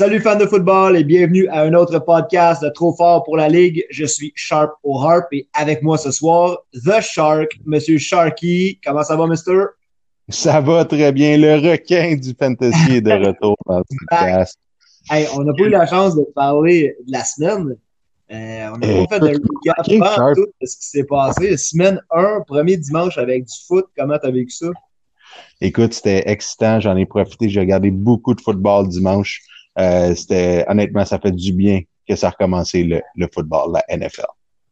Salut fans de football et bienvenue à un autre podcast de Trop fort pour la Ligue. Je suis Sharp O'Harp et avec moi ce soir, The Shark, Monsieur Sharky. Comment ça va, Mister? Ça va très bien. Le requin du fantasy est de retour dans le podcast. Hey, on n'a pas eu la chance de parler de la semaine. Euh, on n'a pas fait de recap tout de ce qui s'est passé. Semaine 1, premier dimanche avec du foot. Comment t'as vécu ça? Écoute, c'était excitant. J'en ai profité. J'ai regardé beaucoup de football dimanche. Euh, c'était honnêtement, ça fait du bien que ça a recommencé le, le football, la NFL.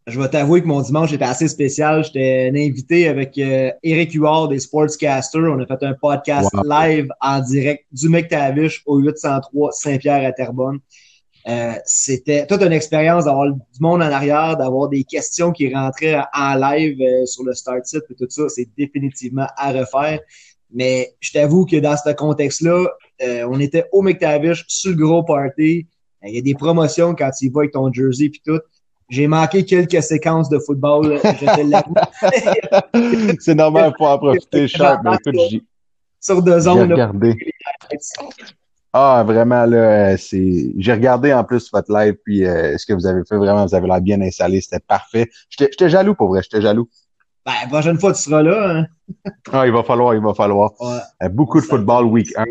Je vais t'avouer que mon dimanche était assez spécial. J'étais invité avec euh, Eric Huard des Sportscasters. On a fait un podcast live en direct du McTavish au 803 Saint-Pierre à Terrebonne. Euh, c'était toute une expérience d'avoir du monde en arrière, d'avoir des questions qui rentraient en live euh, sur le start site et tout ça. C'est définitivement à refaire. Mais je t'avoue que dans ce contexte-là, euh, on était au McTavish sur le gros party. Il y a des promotions quand tu y vas avec ton jersey puis tout. J'ai manqué quelques séquences de football, C'est normal pour en profiter, cher. Mais écoute, sur deux zones. regardé. Ah, vraiment, là, c'est. J'ai regardé en plus votre live, puis euh, ce que vous avez fait, vraiment, vous avez l'air bien installé, c'était parfait. J'étais jaloux pour vrai, j'étais jaloux. Ben, la prochaine fois, tu seras là. Hein? ah, il va falloir, il va falloir. Euh, beaucoup de football week 1.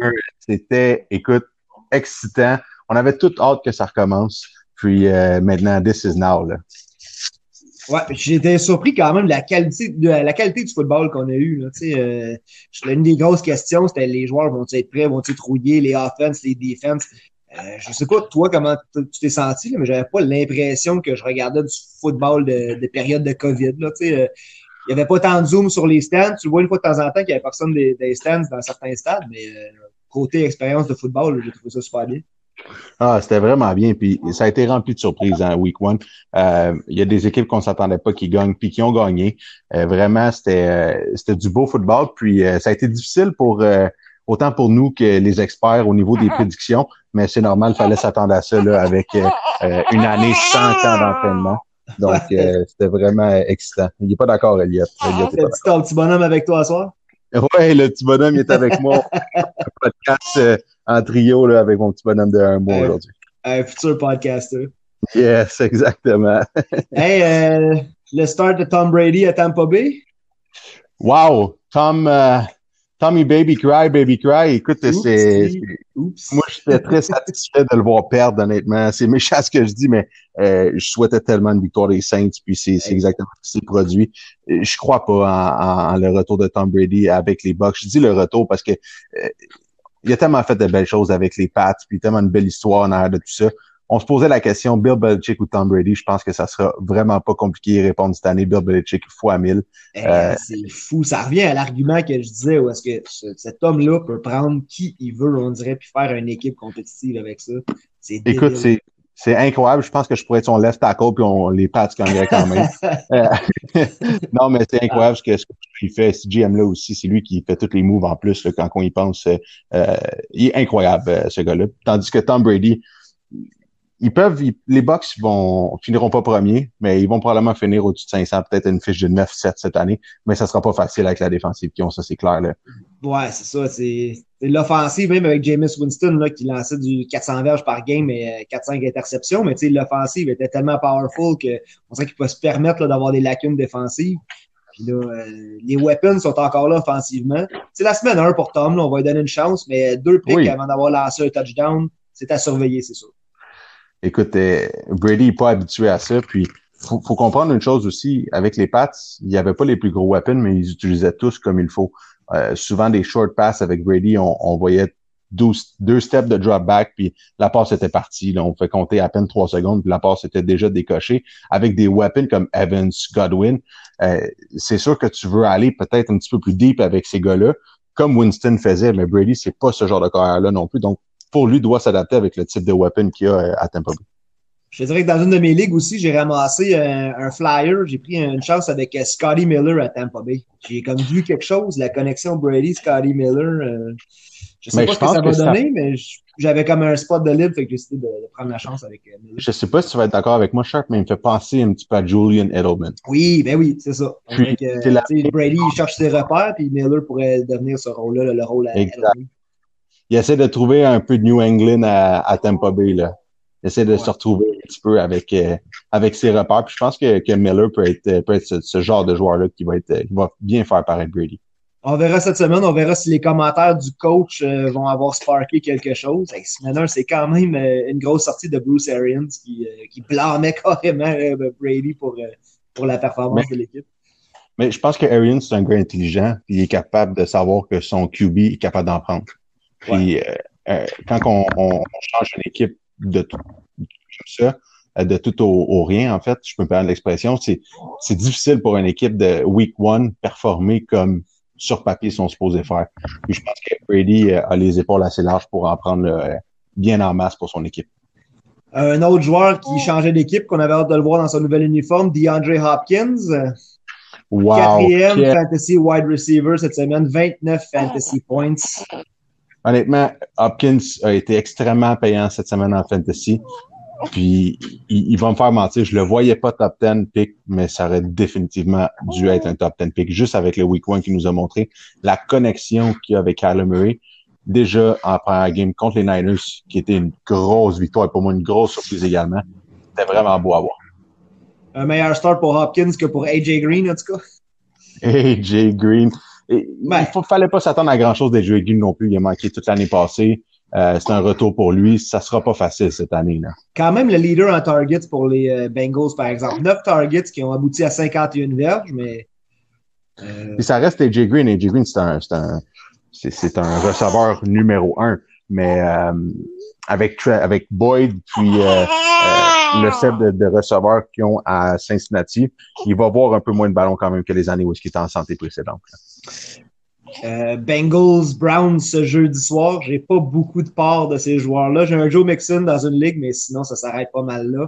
C'était, écoute, excitant. On avait tout hâte que ça recommence. Puis euh, maintenant, this is now. Là. Ouais, j'étais surpris quand même de la qualité de la qualité du football qu'on a eu. Euh, une des grosses questions, c'était les joueurs vont-ils être prêts, vont-ils être rouillés, les offense, les defense. Euh, je sais pas toi comment tu t'es senti, là, mais j'avais pas l'impression que je regardais du football de, de période de COVID. Euh, il n'y avait pas tant de zoom sur les stands. Tu vois une fois de temps en temps qu'il y avait personne des, des stands dans certains stades, mais côté expérience de football, j'ai trouvé ça super bien. Ah, c'était vraiment bien. Puis ça a été rempli de surprises en hein, week one. Euh, il y a des équipes qu'on s'attendait pas qui gagnent, puis qui ont gagné. Euh, vraiment, c'était c'était du beau football. Puis ça a été difficile pour autant pour nous que les experts au niveau des prédictions, mais c'est normal, il fallait s'attendre à ça là, avec une année sans temps d'entraînement. Donc, euh, c'était vraiment excitant. Il n'est pas d'accord, Elliot. Elliot petit, ton petit bonhomme avec toi ce soir? Oui, le petit bonhomme il est avec moi. un podcast euh, en trio là, avec mon petit bonhomme de un mois aujourd'hui. Un futur podcaster. Yes, exactement. hey, euh, le start de Tom Brady à Tampa Bay? Wow! Tom, euh, Tommy Baby Cry, Baby Cry, écoute, c'est. Moi, j'étais très satisfait de le voir perdre, honnêtement. C'est méchant ce que je dis, mais euh, je souhaitais tellement une victoire des Saints, puis c'est exactement ce qui s'est produit. Je crois pas en, le retour de Tom Brady avec les Bucks. Je dis le retour parce que euh, il a tellement fait de belles choses avec les Pats, puis tellement une belle histoire en arrière de tout ça on se posait la question Bill Belichick ou Tom Brady. Je pense que ça sera vraiment pas compliqué de répondre cette année. Bill Belichick fois 1000. Eh, euh, c'est fou. Ça revient à l'argument que je disais où est-ce que cet homme-là peut prendre qui il veut, on dirait, puis faire une équipe compétitive avec ça. Écoute, c'est c'est incroyable. Je pense que je pourrais être son left tackle puis on les gagneraient quand même. Euh, non, mais c'est incroyable ce que ce qu'il fait. Ce GM-là aussi, c'est lui qui fait tous les moves en plus quand on y pense. Euh, il est incroyable, ce gars-là. Tandis que Tom Brady, ils peuvent, les Bucks vont finiront pas premiers, mais ils vont probablement finir au-dessus de 500, peut-être une fiche de 9-7 cette année, mais ça sera pas facile avec la défensive qui ont, ça c'est clair. Là. Ouais, c'est ça, c'est l'offensive, même avec Jameis Winston là, qui lançait du 400 verges par game et 400 euh, interceptions, mais l'offensive était tellement powerful qu'on sait qu'il peut se permettre d'avoir des lacunes défensives. Puis là, euh, les weapons sont encore là offensivement. C'est la semaine 1 pour Tom, là, on va lui donner une chance, mais deux picks avant d'avoir lancé un touchdown, c'est à surveiller, c'est sûr écoute, euh, Brady n'est pas habitué à ça. Puis, faut, faut comprendre une chose aussi. Avec les Pats, il n'y avait pas les plus gros weapons, mais ils utilisaient tous comme il faut. Euh, souvent, des short passes avec Brady, on, on voyait deux, deux, steps de drop back, puis la passe était partie. Là, on fait compter à peine trois secondes, puis la passe était déjà décochée. Avec des weapons comme Evans, Godwin, euh, c'est sûr que tu veux aller peut-être un petit peu plus deep avec ces gars-là, comme Winston faisait, mais Brady, c'est pas ce genre de carrière-là non plus. Donc, pour lui, doit s'adapter avec le type de weapon qu'il a euh, à Tampa Bay. Je dirais que dans une de mes ligues aussi, j'ai ramassé un, flyer. J'ai pris une chance avec euh, Scotty Miller à Tampa Bay. J'ai comme vu quelque chose, la connexion Brady-Scotty Miller. Euh, je sais pas ce que ça va donner, mais j'avais comme un spot de libre, fait que j'ai décidé de, prendre la chance avec Miller. Je sais pas si tu vas être d'accord avec moi, Sharp, mais il me fait penser un petit peu à Julian Edelman. Oui, ben oui, c'est ça. Brady il cherche ses repères, puis Miller pourrait devenir ce rôle-là, le rôle à Edelman. Il essaie de trouver un peu de New England à, à Tampa Bay. Là. Il essaie de se retrouver un petit peu avec, euh, avec ses repères. Puis je pense que, que Miller peut être, peut être ce, genre de joueur-là qui va être qui va bien faire paraître Brady. On verra cette semaine, on verra si les commentaires du coach euh, vont avoir sparké quelque chose. Hey, c'est quand même euh, une grosse sortie de Bruce Arians qui, qui blâmait carrément Brady pour, pour la performance de l'équipe. Mais je pense que Arians, c'est un gars intelligent, il est capable de savoir que son QB est capable d'en prendre. Puis quand on, on, change une équipe de tout, ça, euh, de tout au, rien, en fait, je peux me permettre l'expression, c'est, c'est difficile pour une équipe de week one performer comme sur papier sont supposés faire. Puis je pense que Brady euh, a les épaules assez larges pour en prendre euh, bien en masse pour son équipe. Un autre joueur qui changeait d'équipe, qu'on avait hâte de le voir dans son nouvel uniforme, DeAndre Hopkins. Wow, Quatrième fantasy wide receiver cette semaine, 29 fantasy points. Honnêtement, Hopkins a été extrêmement payant cette semaine en fantasy. Puis il, va me faire mentir, je le voyais pas top 10 pick, mais ça aurait définitivement dû être un top 10 pick, juste avec le week one qu'il nous a montré. La connexion qu'il y a avec Kyler Murray, déjà en première game contre les Niners, qui était une grosse victoire, pour moi une grosse surprise également. C'était vraiment beau à voir. Un meilleur start pour Hopkins que pour AJ Green, en tout cas. AJ Green. Il ne fallait pas s'attendre à grand-chose d'AJ Green non plus. Il a manqué toute l'année passée. Euh, c'est un retour pour lui. Ça sera pas facile cette année. Là. Quand même le leader en targets pour les euh, Bengals, par exemple. Neuf targets qui ont abouti à 51 verges, mais. Euh... ça reste AJ Green. AJ Green, c'est un, c'est un, c'est, un receveur numéro un. Mais euh, avec, avec Boyd puis le set de, de receveurs qu'ils ont à Cincinnati, il va avoir un peu moins de ballon quand même que les années où il était en santé précédente. Euh, Bengals, Browns ce jeudi soir. J'ai pas beaucoup de part de ces joueurs-là. J'ai un Joe Mixon dans une ligue, mais sinon, ça s'arrête pas mal là.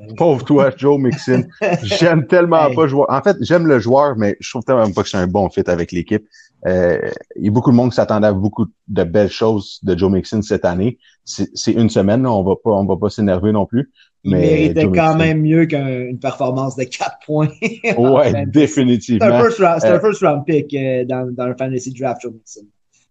Euh, Pauvre toi, Joe Mixon. j'aime tellement pas joueur. En fait, j'aime le joueur, mais je trouve tellement pas que c'est un bon fit avec l'équipe. Euh, il y a beaucoup de monde qui s'attendait à beaucoup de belles choses de Joe Mixon cette année. C'est une semaine, on va pas, on va pas s'énerver non plus. Il méritait quand même mieux qu'une performance de 4 points. ouais, définitivement. C'est un first round, un euh, first round pick euh, dans, dans le fantasy draft, Joe Mixon.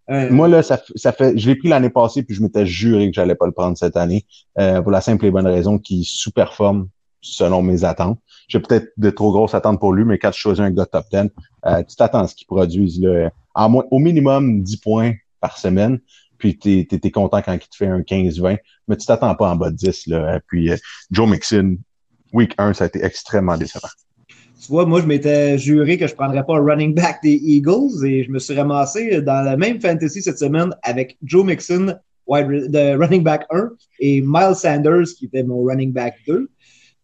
Euh, Moi, là, ça, ça fait, je l'ai pris l'année passée, puis je m'étais juré que j'allais pas le prendre cette année, euh, pour la simple et bonne raison qu'il sous-performe selon mes attentes. J'ai peut-être de trop grosses attentes pour lui, mais quand tu choisis un gars top 10, euh, tu t'attends à ce qu'il produise là, en moins, au minimum 10 points par semaine puis tu es, content quand il te fait un 15-20, mais tu t'attends pas en bas de 10. Là. Puis euh, Joe Mixon, week 1, ça a été extrêmement décevant. Tu vois, moi, je m'étais juré que je prendrais pas un running back des Eagles et je me suis ramassé dans la même fantasy cette semaine avec Joe Mixon, de running back 1, et Miles Sanders, qui était mon running back 2.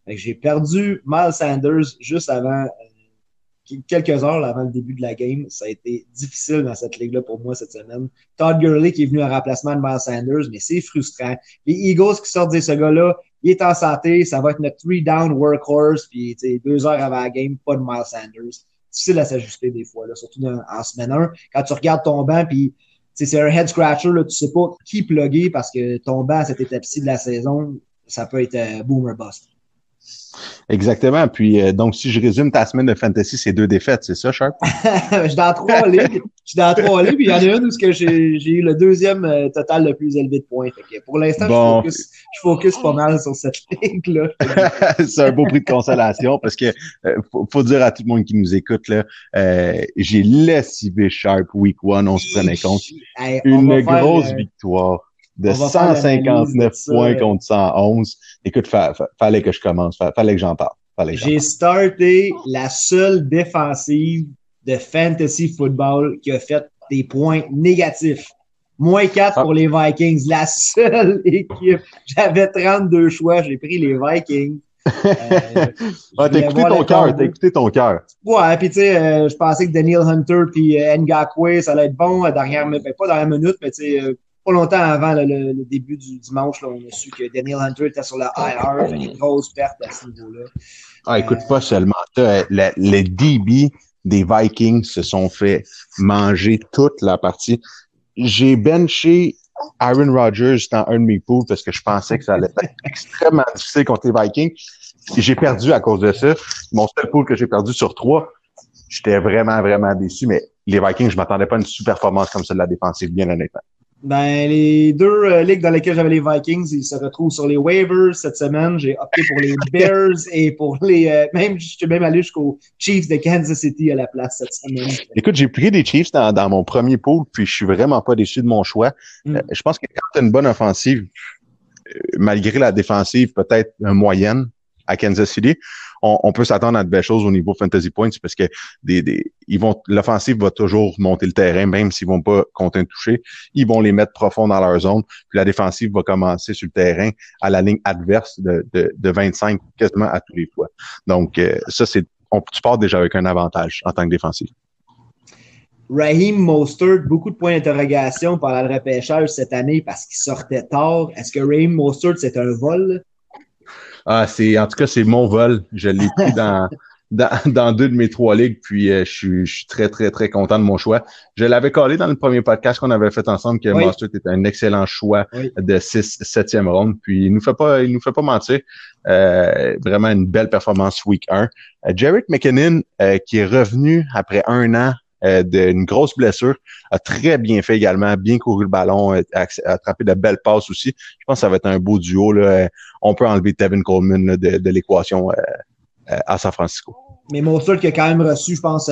J'ai perdu Miles Sanders juste avant quelques heures avant le début de la game. Ça a été difficile dans cette ligue-là pour moi cette semaine. Todd Gurley qui est venu en remplacement de Miles Sanders, mais c'est frustrant. Les Eagles qui sortent de ce gars-là, il est en santé, ça va être notre three down workhorse, puis deux heures avant la game, pas de Miles Sanders. Difficile à s'ajuster des fois, là, surtout en semaine 1. Quand tu regardes ton banc, puis c'est un head scratcher, là, tu sais pas qui plugger parce que ton banc à cette étape-ci de la saison, ça peut être euh, boomer bust. Exactement. Puis euh, donc, si je résume ta semaine de fantasy, c'est deux défaites, c'est ça, Sharp? je suis dans trois ligues. Je suis dans trois ligues, puis il y en a une où j'ai eu le deuxième euh, total le plus élevé de points. Fait que pour l'instant, je, focus, je focus pas mal sur cette ligue-là. c'est un beau prix de consolation parce que euh, faut, dire à tout le monde qui nous écoute, là, j'ai lessivé Sharp Week One, on se prenait compte. une grosse victoire de 159 points contre 111. Écoute, fallait que je commence, fallait que j'en parle. J'ai starté la seule défensive de fantasy football qui a fait des points négatifs. Moins 4 pour ah. les Vikings. La seule équipe. J'avais 32 choix. J'ai pris les Vikings. Euh, ah, t'as écouté ton cœur, t'as écouté ton cœur. Ouais, puis tu sais, euh, je pensais que Daniel Hunter puis euh, Ngakwe, ça allait être bon à dernière pas dernière minute, mais tu sais, euh, pas longtemps avant le, début du dimanche, là, on a su que Daniel Hunter était sur la IR, fait une grosse perte à ce niveau-là. Ah, écoute, pas seulement. les DB des Vikings se sont fait manger toute la partie. J'ai benché Aaron Rodgers dans un de mes pools parce que je pensais que ça allait être extrêmement difficile contre les Vikings. J'ai perdu à cause de ça. Mon seul pool que j'ai perdu sur trois, j'étais vraiment, vraiment déçu. Mais les Vikings, je m'attendais pas à une super performance comme ça de la défensive, bien honnêtement. Ben, les deux euh, ligues dans lesquelles j'avais les Vikings, ils se retrouvent sur les waivers cette semaine. J'ai opté pour les Bears et pour les. Euh, même, je suis même allé jusqu'aux Chiefs de Kansas City à la place cette semaine. Écoute, j'ai pris des Chiefs dans, dans, mon premier pool, puis je suis vraiment pas déçu de mon choix. Mm. Euh, je pense que quand tu as une bonne offensive, malgré la défensive peut-être moyenne à Kansas City, on, peut s'attendre à de belles choses au niveau fantasy points parce que des, des ils vont l'offensive va toujours monter le terrain, même s'ils vont pas compter un toucher. Ils vont les mettre profond dans leur zone. Puis la défensive va commencer sur le terrain à la ligne adverse de, de, de 25 quasiment à tous les fois. Donc, euh, ça, c'est on, tu pars déjà avec un avantage en tant que défensif. Raheem Mostert, beaucoup de points d'interrogation pendant le repêchage cette année parce qu'il sortait tard. Est-ce que Raheem Mostert, c'est un vol? Ah, c'est en tout cas, c'est mon vol. Je l'ai pris dans, dans, dans, deux de mes trois ligues, puis euh, je, suis, très, très, très content de mon choix. Je l'avais collé dans le premier podcast qu'on avait fait ensemble que oui. était un excellent choix de 6 septième ronde. Puis il nous fait pas, il nous fait pas mentir. Euh, vraiment une belle performance week 1. Euh, Jarek McKinnon, euh, qui est revenu après un an d'une grosse blessure, a très bien fait également, bien couru le ballon, a, attrapé de belles passes aussi. Je pense que ça va être un beau duo. Là. On peut enlever Tevin Coleman de, de l'équation euh, euh, à San Francisco. Mais Mostert qui a quand même reçu, je pense,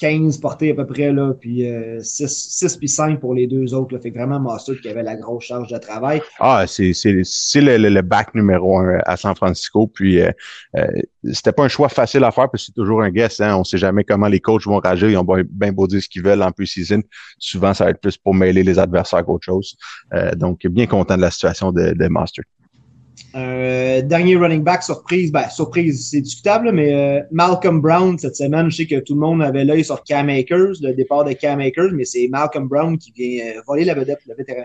15 portées à peu près, là, puis 6, 6 puis 5 pour les deux autres. Là. Fait que vraiment Mostert qui avait la grosse charge de travail. Ah, c'est, c'est, c'est le, le, back numéro un à San Francisco. Puis euh, euh, c'était pas un choix facile à faire parce que c'est toujours un guess. Hein. On sait jamais comment les coachs vont réagir. Ils ont bien beau dire ce qu'ils veulent en pre-season. Souvent, ça va être plus pour mêler les adversaires qu'autre chose. Euh, donc, bien content de la situation de, de Mostert. Euh, dernier running back surprise, ben surprise, c'est discutable, mais euh, Malcolm Brown cette semaine, je sais que tout le monde avait l'œil sur Cam Akers, le départ de Cam Akers, mais c'est Malcolm Brown qui vient euh, voler la vedette, le vétéran.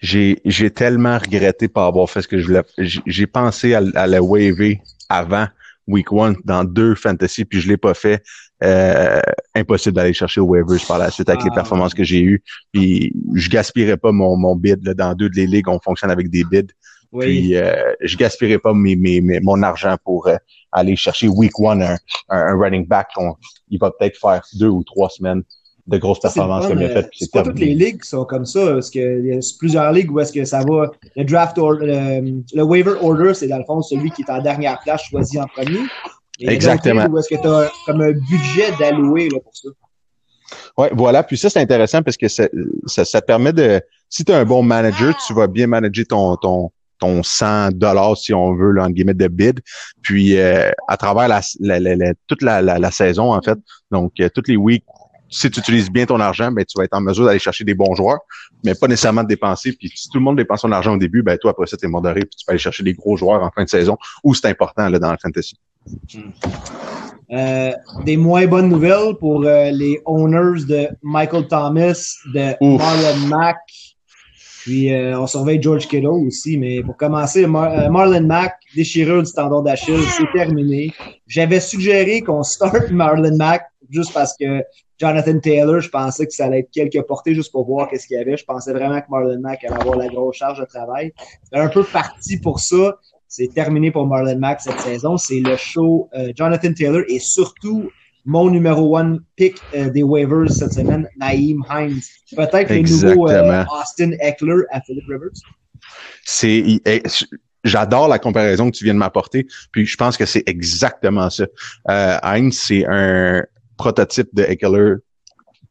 J'ai, tellement regretté pas avoir fait ce que je voulais. J'ai pensé à, à le waver avant week one dans deux fantasy, puis je l'ai pas fait. Euh, impossible d'aller chercher au waivers par la suite avec les ah. performances que j'ai eues. Puis je gaspillerais pas mon, mon bid là, dans deux de les ligues. On fonctionne avec des bids. Puis euh, je gaspillerai pas mes, mes, mon argent pour euh, aller chercher week one un, un, running back. il va peut-être faire deux ou trois semaines de grosses performances comme il a fait. C'est pas toutes les ligues sont comme ça, parce qu'il y a plusieurs ligues où est-ce que ça va. Le draft order, le, le waiver order, c'est dans le fond celui qui est en dernière place choisi en premier. Et Exactement. Où est-ce que tu as comme un budget d'allouer pour ça? Ouais, voilà. Puis ça, c'est intéressant parce que ça, ça, ça, te permet de. Si tu es un bon manager, tu vas bien manager ton, ton, ton 100 dollars si on veut là, en guillemets de bid puis euh, à travers la, la, toute la, la, saison en fait donc euh, toutes les weeks si tu utilises bien ton argent, ben, tu vas être en mesure d'aller chercher des bons joueurs, mais pas nécessairement de dépenser. Puis si tout le monde dépense son argent au début, ben, toi, après ça, tu es modéré, puis tu vas aller chercher des gros joueurs en fin de saison, où c'est important là, dans le fantasy. Hmm. Euh, des moins bonnes nouvelles pour les owners de Michael Thomas, de Marlon Mack, puis euh, on surveille George Kittle aussi, mais pour commencer, euh, Marlon Mack, déchirure du tendon d'Achille, c'est terminé. J'avais suggéré qu'on start Marlon Mack juste parce que Jonathan Taylor, je pensais que ça allait être quelques portées juste pour voir qu'est-ce qu'il y avait. Je pensais vraiment que Marlon Mack allait avoir la grosse charge de travail. C'est un peu parti pour ça. C'est terminé pour Marlon Mack cette saison. C'est le show euh, Jonathan Taylor et surtout mon numéro one pick euh, des waivers cette semaine, Naïm Hines. Peut-être le nouveau euh, Austin Eckler à Philip Rivers. C'est, j'adore la comparaison que tu viens de m'apporter, puis je pense que c'est exactement ça. Euh, Hines, c'est un prototype de Eckler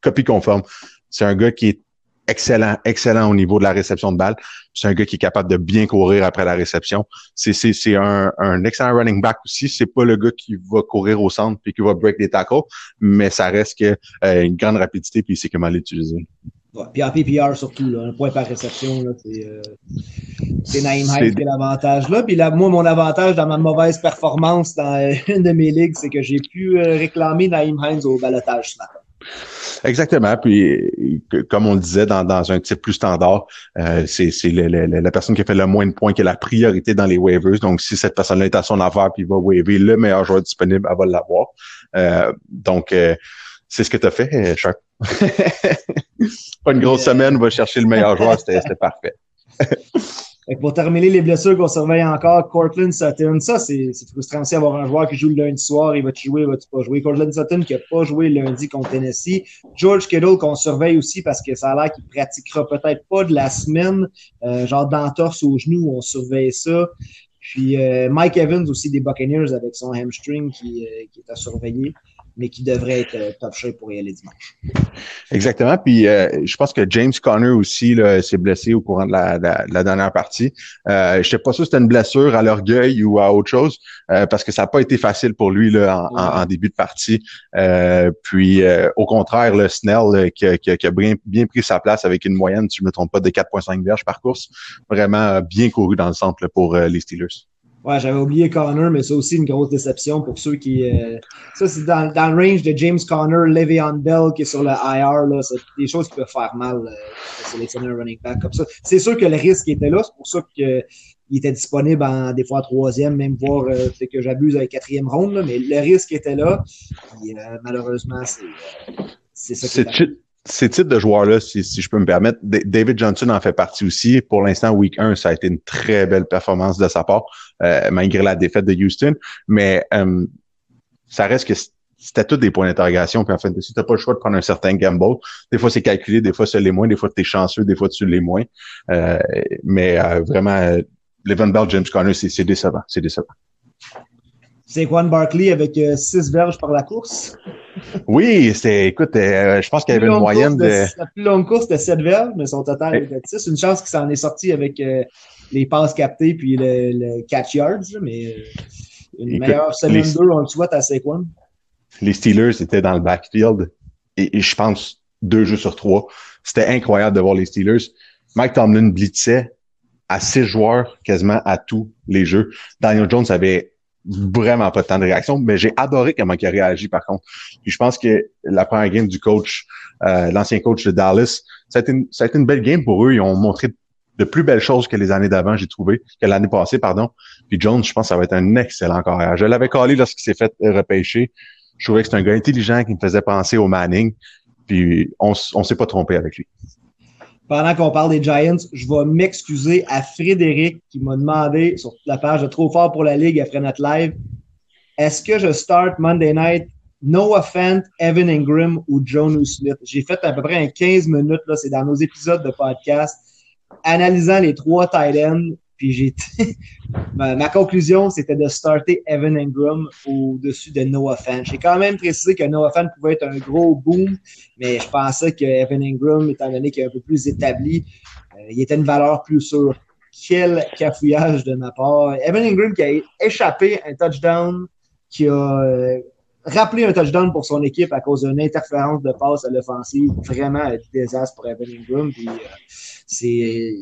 copie conforme. C'est un gars qui est excellent, excellent au niveau de la réception de balle. C'est un gars qui est capable de bien courir après la réception. C'est, c'est, c'est un, un excellent running back aussi. C'est pas le gars qui va courir au centre puis qui va break des tackles, mais ça reste que euh, une grande rapidité puis il sait comment l'utiliser. Ouais, puis en PPR surtout, là, un point par réception, là, c'est, euh, c'est Naïm Hines qui a l'avantage là. Puis là, moi, mon avantage dans ma mauvaise performance dans une de mes ligues, c'est que j'ai pu euh, réclamer Naïm Hines au balotage ce matin. Exactement. Puis, comme on le disait dans, dans un type plus standard, euh, c'est la personne qui a fait le moins de points qui a la priorité dans les waivers. Donc, si cette personne-là est à son affaire puis va waiver le meilleur joueur disponible, elle va l'avoir. Euh, donc, euh, c'est ce que tu as fait, Sharp. Pas une grosse semaine, va chercher le meilleur joueur, c'était parfait. pour terminer les blessures qu'on surveille encore, Cortland Sutton, ça c'est frustrant aussi avoir un joueur qui joue le lundi soir, il va-tu jouer, il va-tu pas jouer. Cortland Sutton qui a pas joué lundi contre Tennessee. George Kittle qu'on surveille aussi parce que ça a l'air qu'il pratiquera peut-être pas de la semaine, euh, genre d'entorse au genou, on surveille ça. Puis euh, Mike Evans aussi des Buccaneers avec son hamstring qui, euh, qui est à surveiller mais qui devrait être euh, top shape pour y aller dimanche. Exactement. Puis euh, je pense que James Conner aussi s'est blessé au courant de la, la, dernière partie. Euh, je sais pas si c'était une blessure à l'orgueil ou à autre chose, euh, parce que ça n'a pas été facile pour lui là, en, début de partie. puis au contraire, le Snell qui, qui, a bien, bien, pris sa place avec une moyenne, si je ne me trompe pas, de 4,5 verges par course, vraiment bien couru dans le centre pour les Steelers. Ouais, j'avais oublié Connor, mais c'est aussi une grosse déception pour ceux qui. Euh, ça, c'est dans, dans, le range de James Connor, Le'Veon Bell qui est sur le IR. Là, c'est des choses qui peuvent faire mal euh, de sélectionner un running back comme ça. C'est sûr que le risque était là. C'est pour ça qu'il était disponible en des fois troisième, même voire euh, que j'abuse avec quatrième ronde, mais le risque était là. Et, euh, malheureusement, c'est ça qui ces types de joueurs-là, si, si, je peux me permettre, David Johnson en fait partie aussi. Pour l'instant, week 1, ça a été une très belle performance de sa part, euh, malgré la défaite de Houston. Mais euh, ça reste que c'était tous des points d'interrogation. Puis en fait, si t'as pas le choix de prendre un certain gamble, des fois c'est calculé, des fois c'est les moins, des fois tu es chanceux, des fois tu les moins. Euh, mais vraiment, Levin Bell, James Conner, c'est décevant. C'est décevant. C'est Juan Barkley avec six verges par la course. Oui, c'est, écoute, euh, je pense qu'il y avait une moyenne de, La plus longue course, c'était 7 verges, mais son total était 6. Une chance qu'il s'en est sorti avec euh, les passes captées puis le, catch yards, mais euh, une meilleure semaine 2, on le souhaite à Saquon. Les Steelers étaient dans le backfield et, je pense deux jeux sur trois. C'était incroyable de voir les Steelers. Mike Tomlin blitzait à six joueurs quasiment à tous les jeux. Daniel Jones avait vraiment pas temps de réaction, mais j'ai adoré comment il a réagi par contre. Puis je pense que la première game du coach, euh, l'ancien coach de Dallas, ça a, été une, ça a été une belle game pour eux. Ils ont montré de plus belles choses que les années d'avant, j'ai trouvé, que l'année passée, pardon. Puis Jones, je pense que ça va être un excellent carrière. Je l'avais collé lorsqu'il s'est fait repêcher. Je trouvais que c'est un gars intelligent qui me faisait penser au Manning. Puis on, on s'est pas trompé avec lui pendant qu'on parle des Giants, je vais m'excuser à Frédéric qui m'a demandé sur la page de Trop fort pour la Ligue après notre live, est-ce que je start Monday Night? Noah Fent, Evan Ingram ou John Smith? J'ai fait à peu près un 15 minutes, là, c'est dans nos épisodes de podcast, analysant les trois tight ends puis j'ai ma, conclusion, c'était de starter Evan Ingram au-dessus de Noah Fan. J'ai quand même précisé que Noah Fan pouvait être un gros boom, mais je pensais que Evan Ingram, étant donné qu'il est un peu plus établi, euh, il était une valeur plus sûre. Quel cafouillage de ma part. Evan Ingram qui a échappé un touchdown, qui a euh, rappelé un touchdown pour son équipe à cause d'une interférence de passe à l'offensive. Vraiment un désastre pour Evan Ingram. Puis, euh, c'est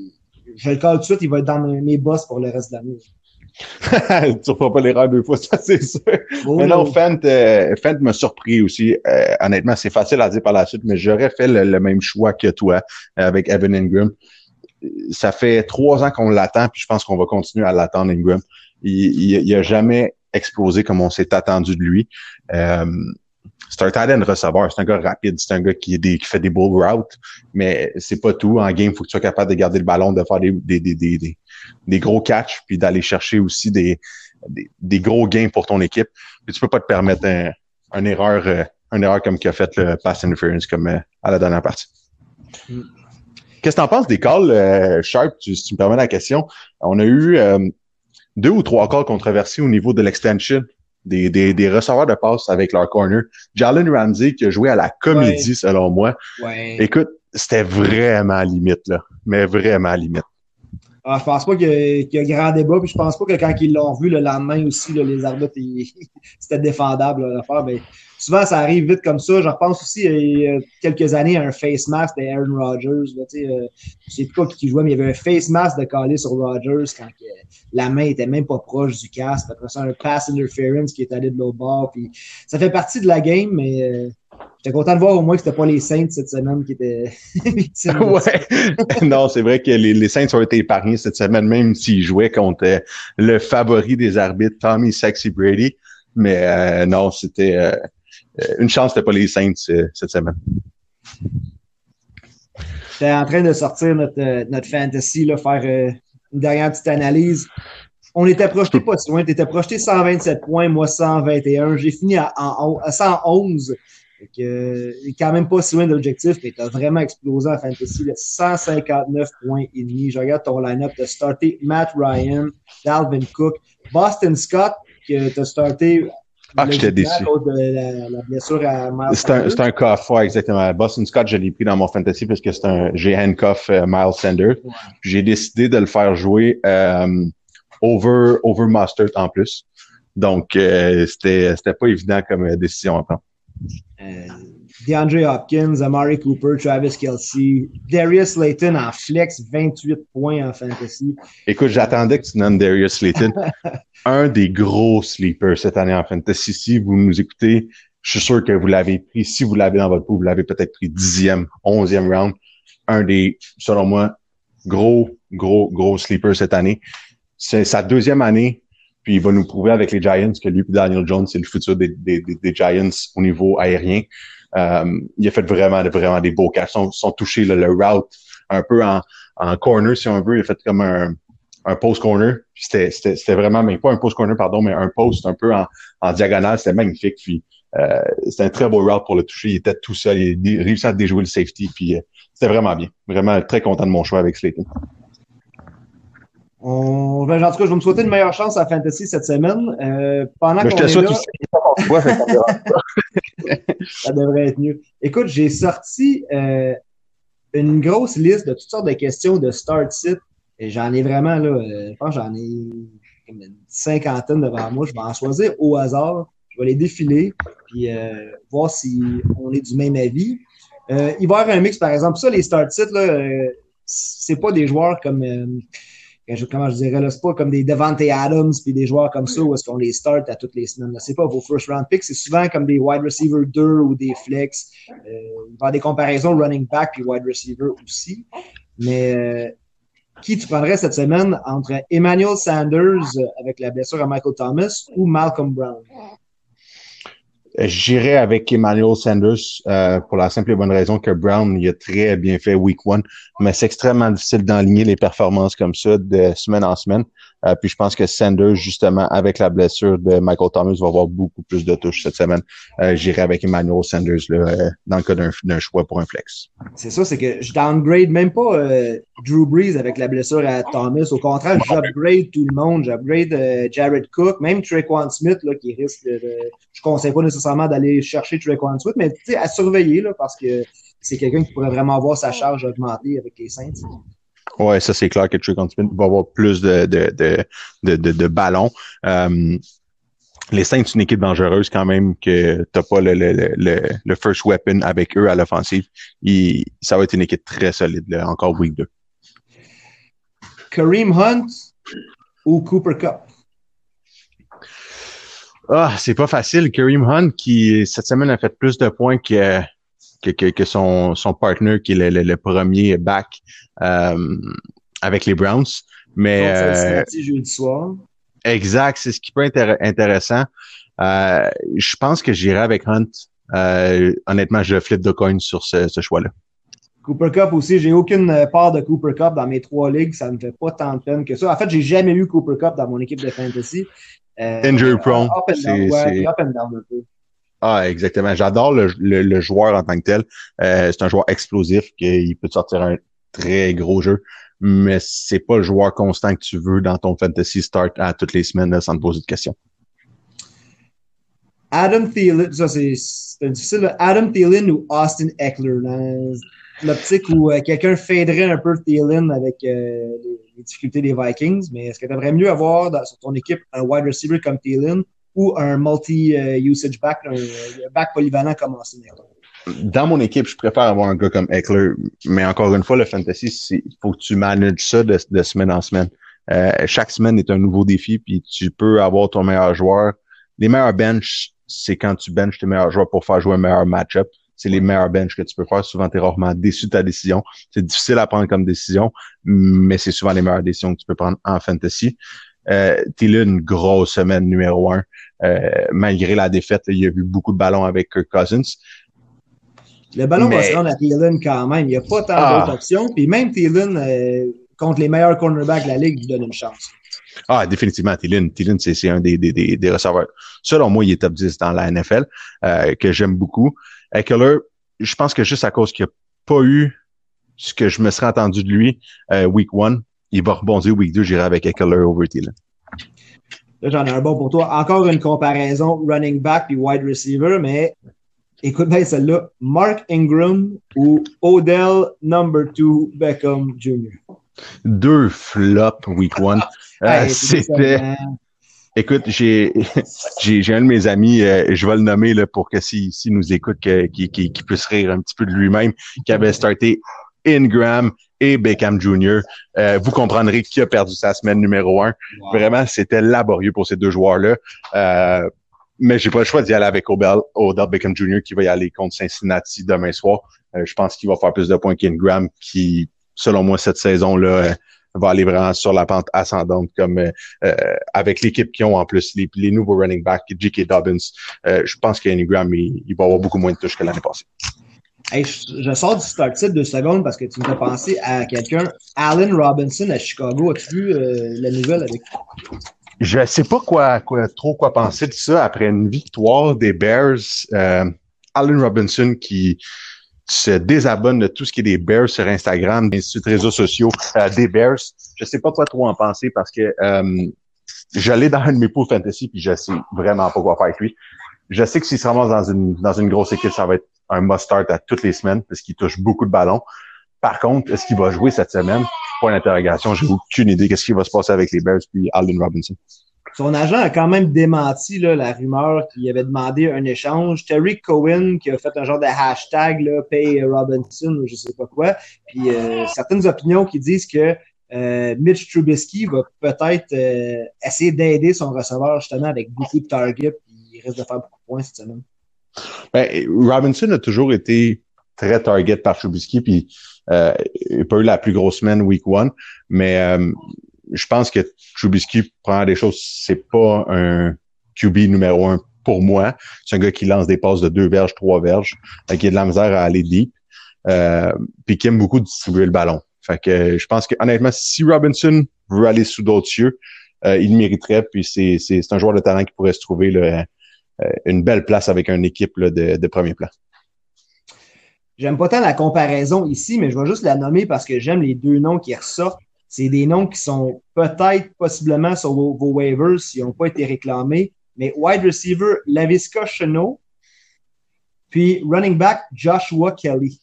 je le colle tout de suite, il va être dans mes, boss pour le reste de l'année. tu ne feras pas l'erreur deux fois, ça c'est sûr. mais non, Fent, euh, Fent m'a surpris aussi. Euh, honnêtement, c'est facile à dire par la suite, mais j'aurais fait le, même choix que toi euh, avec Evan Ingram. Ça fait trois ans qu'on l'attend, puis je pense qu'on va continuer à l'attendre, Ingram. Il, n'a a jamais explosé comme on s'est attendu de lui. Euh, c'est un talent receveur, c'est un gars rapide, c'est un gars qui, qui, fait des bull routes, mais c'est pas tout. En game, il faut que tu sois capable de garder le ballon, de faire des, des, des, des, des gros catchs, puis d'aller chercher aussi des, des, gros gains pour ton équipe. Puis tu peux pas te permettre un, une erreur, euh, une erreur comme qui a fait le pass interference comme euh, à la dernière partie. Mm. Qu'est-ce que tu en penses des calls, euh, Sharp, si tu me permets la question? On a eu deux ou trois calls controversés au niveau de l'extension des, des, des receveurs de passe avec leur corner. Jalen Ramsey qui a joué à la comédie, selon moi. Écoute, c'était vraiment limite, là. Mais vraiment limite. Ah, je pense pas qu'il y, a grand débat, puis je pense pas que quand ils l'ont vu le lendemain aussi, là, les arbitres, c'était défendable l'affaire. Mais souvent, ça arrive vite comme ça. Je repense aussi il y a quelques années à un face mask de Aaron Rodgers. Là, euh, je sais plus qui jouait, mais il y avait un face mask de calé sur Rodgers quand la main était même pas proche du casque. Après ça, un pass interference qui est allé de l'autre bord. Puis ça fait partie de la game, mais euh, J'étais content de voir au moins que c'était pas les Saints cette semaine qui étaient ouais. non, c'est vrai que les, les, Saints ont été épargnés cette semaine, même s'ils jouaient contre euh, le favori des arbitres, Tommy Sexy Brady. Mais euh, non, c'était euh, une chance, c'était pas les Saints cette semaine. J'étais en train de sortir notre, notre fantasy, là, faire une dernière petite analyse. On était projeté pas si loin. Tu étais projeté 127 points, moi 121. J'ai fini à, à 111. Fait quand même pas si loin de l'objectif, mais tu as vraiment explosé en fantasy. 159 points et demi. Je regarde ton line-up. Tu as starté Matt Ryan, Dalvin Cook, Boston Scott, que tu as starté ah, j'étais déçu. C'est un, c'est un coff, ouais, exactement. Boston Scott, je l'ai pris dans mon fantasy parce que c'est un, j'ai handcuff euh, Miles Sanders. J'ai décidé de le faire jouer euh, over, over Mustard en plus. Donc, euh, c'était, c'était pas évident comme décision à prendre. Euh, DeAndre Hopkins, Amari Cooper, Travis Kelsey, Darius Layton en flex, 28 points en fantasy. Écoute, j'attendais que tu nommes Darius Layton. un des gros sleepers cette année en fantasy. Si vous nous écoutez, je suis sûr que vous l'avez pris. Si vous l'avez dans votre pool, vous l'avez peut-être pris dixième, onzième round. Un des, selon moi, gros, gros, gros sleepers cette année. C'est sa deuxième année puis il va nous prouver avec les Giants que lui et Daniel Jones, c'est le futur des, des, des, Giants au niveau aérien. Euh, il a fait vraiment, vraiment des beaux catchs. Sont, sont touchés le route un peu en, en corner, si on veut. Il a fait comme un, un post corner. C'était vraiment, mais pas un post corner, pardon, mais un post un peu en, en diagonale. C'était magnifique. Puis euh, c'était un très beau route pour le toucher. Il était tout seul. Il a réussi à déjouer le safety. Puis euh, c'était vraiment bien. Vraiment très content de mon choix avec Slayton. On... Ben, en tout cas, je vais me souhaiter une meilleure chance à Fantasy cette semaine. Euh, pendant je te souhaite aussi. ça devrait être mieux. Écoute, j'ai sorti euh, une grosse liste de toutes sortes de questions de start sit. Et j'en ai vraiment, là, euh, je pense j'en ai une cinquantaine devant moi. Je vais en choisir au hasard. Je vais les défiler, puis euh, voir si on est du même avis. Euh, il va y avoir un mix, par exemple. Ça, les start sit, là, euh, c'est pas des joueurs comme comment je dirais, là, c'est pas comme des Devante Adams puis des joueurs comme ça où est-ce qu'on les start à toutes les semaines. C'est pas vos first round picks, c'est souvent comme des wide receiver 2 ou des flex. Euh, des comparaisons running back puis wide receiver aussi. Mais euh, qui tu prendrais cette semaine entre Emmanuel Sanders avec la blessure à Michael Thomas ou Malcolm Brown? J'irai avec Emmanuel Sanders euh, pour la simple et bonne raison que Brown il a très bien fait week one, mais c'est extrêmement difficile d'enligner les performances comme ça de semaine en semaine. Euh, puis je pense que Sanders, justement, avec la blessure de Michael Thomas, va avoir beaucoup plus de touches cette semaine. Euh, J'irai avec Emmanuel Sanders là, euh, dans le cas d'un choix pour un flex. C'est ça, c'est que je downgrade même pas Drew Brees avec la blessure à Thomas. Au contraire, j'upgrade tout le monde. J'upgrade Jared Cook, même Traquan Smith, là, qui risque de, Je conseille pas nécessairement d'aller chercher Traquan Smith, mais à surveiller là, parce que c'est quelqu'un qui pourrait vraiment avoir sa charge augmentée avec les Saints. Ouais, ça c'est clair que Trey Smith va avoir plus de, de, de, de, de, ballons. Euh, les Saints, c'est une équipe dangereuse quand même que t'as pas le, le, le, le, first weapon avec eux à l'offensive. Ça va être une équipe très solide, là, encore week 2. Kareem Hunt ou Cooper Cup? Ah, c'est pas facile. Kareem Hunt, qui cette semaine a fait plus de points que que, que, son, son partner qui est le, le, premier back euh, avec les Browns. Mais euh, jeudi soir. Exact, c'est ce qui peut être intéressant. Euh, je pense que j'irai avec Hunt. Euh, honnêtement, je flip de coin sur ce, ce choix-là. Cooper Cup aussi, j'ai aucune part de Cooper Cup dans mes trois ligues, ça ne me fait pas tant de peine que ça. En fait, j'ai jamais eu Cooper Cup dans mon équipe de fantasy. Euh, Injury prone. Up and down, ouais, up and down un peu. Ah, exactement. J'adore le, le, joueur en tant que tel. Euh, c'est un joueur explosif qui peut sortir un très gros jeu, mais c'est pas le joueur constant que tu veux dans ton fantasy start à toutes les semaines sans te poser de questions. Adam Thielen, ça c'est difficile. Adam Thielen ou Austin Eckler l'optique où euh, quelqu'un faderait un peu Thielen avec euh, les, difficultés des Vikings, mais est-ce que tu aimerais mieux avoir sur ton équipe un wide receiver comme Thielen ou un multi-usage back, un back polyvalent comme Austin Dans mon équipe, je préfère avoir un gars comme Eckler, mais encore une fois, le fantasy, il faut que tu manages ça de, semaine en semaine. Euh, chaque semaine est un nouveau défi, puis tu peux avoir ton meilleur joueur. Les meilleurs bench, c'est quand tu benches tes meilleurs joueurs pour faire jouer un meilleur match-up. C'est les meilleurs bench que tu peux faire. Souvent, tu es rarement déçu de ta décision. C'est difficile à prendre comme décision, mais c'est souvent les meilleures décisions que tu peux prendre en fantasy. Euh, une grosse semaine numéro un. Euh, malgré la défaite, il y a eu beaucoup de ballons avec Kirk Cousins. Le ballon va se rendre à Thielen quand même. Il n'y a pas tant ah. d'autres options. Puis même Thielen, euh, contre les meilleurs cornerbacks de la ligue, lui donne une chance. Ah, définitivement, Thielen. Thielen, c'est un des, des, des, des, receveurs. Selon moi, il est top 10 dans la NFL, euh, que j'aime beaucoup. Eckler, je pense que juste à cause qu'il n'a pas eu ce que je me serais attendu de lui euh, week 1, il va rebondir week 2, j'irai avec Eckler over Thielen. Là, j'en ai un bon pour toi. Encore une comparaison running back puis wide receiver, mais écoute bien celle-là. Mark Ingram ou Odell number 2 Beckham Jr. Deux flops week 1. Euh, c'était. Écoute, j'ai j'ai un de mes amis, euh, je vais le nommer là pour que s'il si, nous écoute, qu'il qui, qui puisse rire un petit peu de lui-même, qui avait starté Ingram et Beckham Jr. Euh, vous comprendrez qui a perdu sa semaine numéro un. Vraiment, c'était laborieux pour ces deux joueurs-là. Euh, mais j'ai pas le choix d'y aller avec Odell, Odell Beckham Jr. qui va y aller contre Cincinnati demain soir. Euh, je pense qu'il va faire plus de points qu'Ingram qui, selon moi, cette saison-là, euh, va aller vraiment sur la pente ascendante comme avec l'équipe qui ont en plus les, nouveaux running backs, J.K. Dobbins. je pense qu'Ingram, il, il va avoir beaucoup moins de touches que l'année passée je, sors du start type de secondes parce que tu me fais penser à quelqu'un, Allen Robinson à Chicago. As-tu vu euh, la nouvelle avec Je sais pas quoi, quoi, trop quoi penser de ça après une victoire des Bears. Euh, Allen Robinson qui se désabonne de tout ce qui est des Bears sur Instagram, des réseaux sociaux euh, des Bears. Je sais pas quoi trop en penser parce que j'allais dans un de mes pools fantasy puis je sais vraiment pas quoi faire avec lui. Je sais que s'il se ramasse dans une, dans une grosse équipe, ça va être un must-start à toutes les semaines parce qu'il touche beaucoup de ballons. Par contre, est-ce qu'il va jouer cette semaine? Point d'interrogation. J'ai aucune idée qu'est-ce qui va se passer avec les Bears puis Alden Robinson? Son agent a quand même démenti là, la rumeur qu'il avait demandé un échange. Terry Cohen qui a fait un genre de hashtag là, Pay Robinson ou je sais pas quoi. Puis euh, certaines opinions qui disent que euh, Mitch Trubisky va peut-être euh, essayer d'aider son receveur justement avec beaucoup de targets. Il risque de faire beaucoup de points cette semaine. Ben, Robinson a toujours été très target par Trubisky, puis euh, il n'a pas eu la plus grosse semaine week one, mais euh, je pense que Trubisky prend des choses, c'est pas un QB numéro un pour moi. C'est un gars qui lance des passes de deux verges, trois verges, euh, qui a de la misère à aller deep, euh, puis qui aime beaucoup distribuer le ballon. Fait que je pense que honnêtement, si Robinson veut aller sous d'autres cieux, euh, il mériterait, puis c'est, un joueur de talent qui pourrait se trouver euh, une belle place avec une équipe de, premier plan. J'aime pas tant la comparaison ici, mais je vais juste la nommer parce que j'aime les deux noms qui ressortent. C'est des noms qui sont peut-être possiblement sur vos, waivers s'ils n'ont pas été réclamés. Mais wide receiver, Lavisca Chenot, puis running back, Joshua Kelly.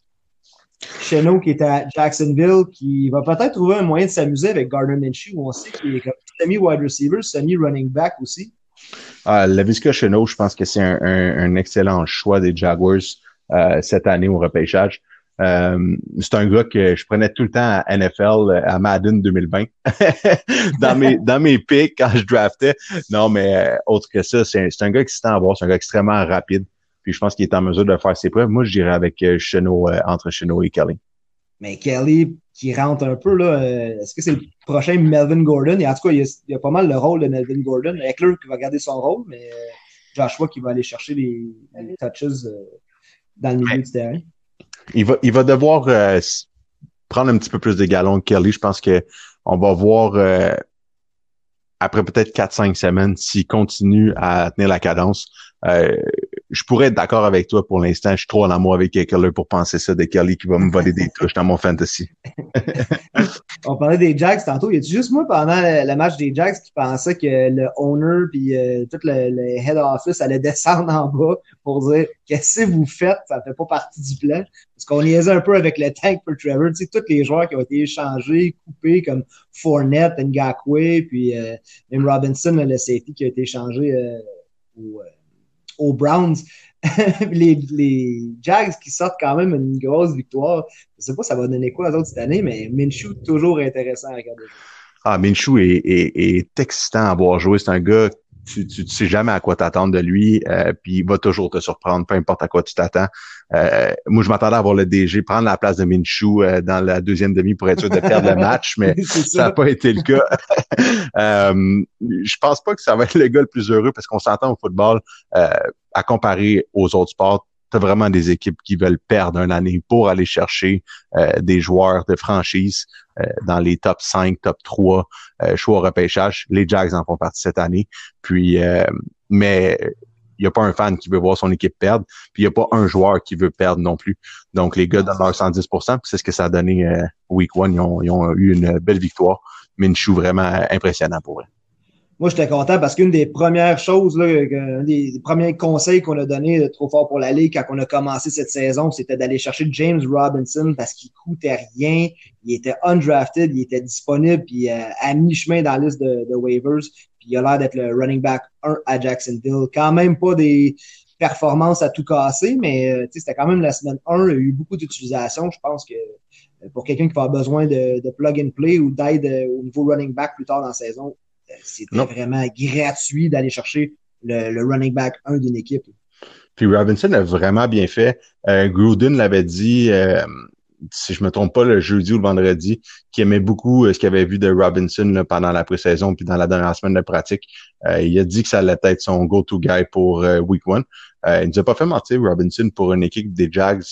Chenot qui est à Jacksonville, qui va peut-être trouver un moyen de s'amuser avec Gardner Minshew. On sait qu'il est semi-wide receiver, semi-running back aussi. Ah, Lavisca Chenot, je pense que c'est un, excellent choix des Jaguars euh, cette année au repêchage. Euh, c'est un gars que je prenais tout le temps à NFL, à Madden 2020, dans mes dans mes picks quand je draftais. Non, mais euh, autre que ça, c'est un, gars excitant à voir, c'est un gars extrêmement rapide. Puis je pense qu'il est en mesure de faire ses preuves. Moi, je dirais avec Chenot, entre Chenot et Kelly. Mais Kelly, qui rentre un peu, là, euh, est-ce que c'est le prochain Melvin Gordon? Et en tout cas, il y, a, pas mal le rôle de Melvin Gordon. Eckler qui va garder son rôle, mais euh, Joshua qui va aller chercher les, touches euh, dans le milieu du terrain. Il va, il va devoir prendre un petit peu plus de galons que Kelly. Je pense que on va voir après peut-être 4-5 semaines s'il continue à tenir la cadence je pourrais être d'accord avec toi pour l'instant. Je suis trop en amour avec Eckler pour penser ça de Kelly qui va me voler des touches dans mon fantasy. On parlait des Jags tantôt. Il y a juste moi pendant le, match des Jags qui pensait que le owner puis euh, tout le, head office allait descendre en bas pour dire qu'est-ce que vous faites, ça fait pas partie du plan. Parce qu'on liaisait un peu avec le tank pour Trevor. Tu sais, tous les joueurs qui ont été échangés, coupés comme Fournette, Ngakwe, puis euh, même Robinson, le safety qui a été échangé euh, au aux Browns. les, les, Jags qui sortent quand même une grosse victoire. Je sais pas ça va donner quoi aux autres cette année, mais Minshew, toujours intéressant à regarder. Ah, Minshew est, est, est excitant à voir jouer. C'est un gars tu, tu, sais jamais à quoi t'attendre de lui, euh, puis il va toujours te surprendre, peu importe à quoi tu t'attends. Euh, moi, je m'attendais à voir le DG prendre la place de Minshew euh, dans la deuxième demi pour être sûr de perdre le match, mais ça n'a pas été le cas. euh, je pense pas que ça va être le gars le plus heureux parce qu'on s'entend au football à comparer aux autres sports tu as vraiment des équipes qui veulent perdre une année pour aller chercher des joueurs de franchise dans les top 5, top 3 choix au repêchage. Les Jags en font partie cette année. Puis, mais il n'y a pas un fan qui veut voir son équipe perdre, puis il n'y a pas un joueur qui veut perdre non plus. Donc, les gars donnent leur 110 puis c'est ce que ça a donné euh, week one. Ils ont, ils ont, eu une belle victoire. Minshew, vraiment impressionnant pour eux. Moi, j'étais content parce qu'une des premières choses, là, un des premiers conseils qu'on a donné trop fort pour la Ligue quand on a commencé cette saison, c'était d'aller chercher James Robinson parce qu'il coûtait rien. Il était undrafted, il était disponible, puis euh, à mi-chemin dans la liste de, waivers. Puis il a l'air d'être le running back 1 à Jacksonville. Quand même pas des performances à tout casser, mais euh, c'était quand même la semaine 1. Il y a eu beaucoup d'utilisation. Je pense que euh, pour quelqu'un qui va avoir besoin de, de plug and play ou d'aide euh, au niveau running back plus tard dans la saison, c'était vraiment gratuit d'aller chercher le, le, running back 1 d'une équipe. Puis Robinson a vraiment bien fait. Gruden l'avait dit si je me trompe pas, le jeudi ou le vendredi, qui aimait beaucoup euh, ce qu'il avait vu de Robinson pendant la pré-saison puis dans la dernière semaine de pratique. Euh, il a dit que ça allait être son go-to guy pour euh, Week One. il nous a pas fait mentir, Robinson, pour une équipe des Jags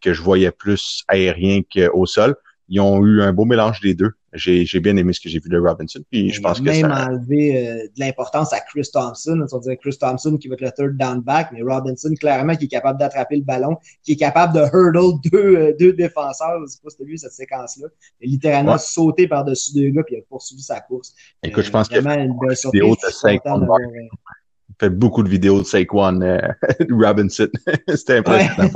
que je voyais plus aérien qu'au sol ils ont eu un beau mélange des deux. J'ai, bien aimé ce que j'ai vu de Robinson. Puis je pense que même enlevé euh, de l'importance à Chris Thompson. On dirait Chris Thompson qui va être le third down back, mais Robinson, clairement, qui est capable d'attraper le ballon, qui est capable de hurdle deux, euh, deux défenseurs. Je sais pas si tu vu cette séquence-là. Il a littéralement sauté par-dessus deux gars puis il a poursuivi sa course. Écoute, je pense euh, qu'il une vidéo de Saquon. Il fait beaucoup de vidéos de Saquon Robinson. C'était impressionnant.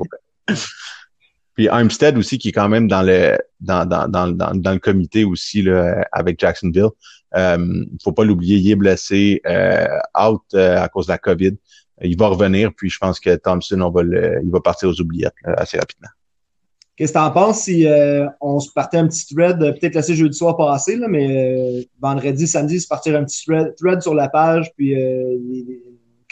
Puis Armstead aussi, qui est quand même dans le dans, dans, dans, dans, le comité aussi là, avec Jacksonville. Euh, faut pas l'oublier, il est blessé, euh, out euh, à cause de la COVID. Il va revenir, puis je pense que Thompson, on va le, il va partir aux oubliettes assez rapidement. Qu'est-ce que tu en penses si euh, on se partait un petit thread, peut-être laisser jeudi soir passer, là, mais vendredi, samedi, se partir un petit thread, thread sur la page, puis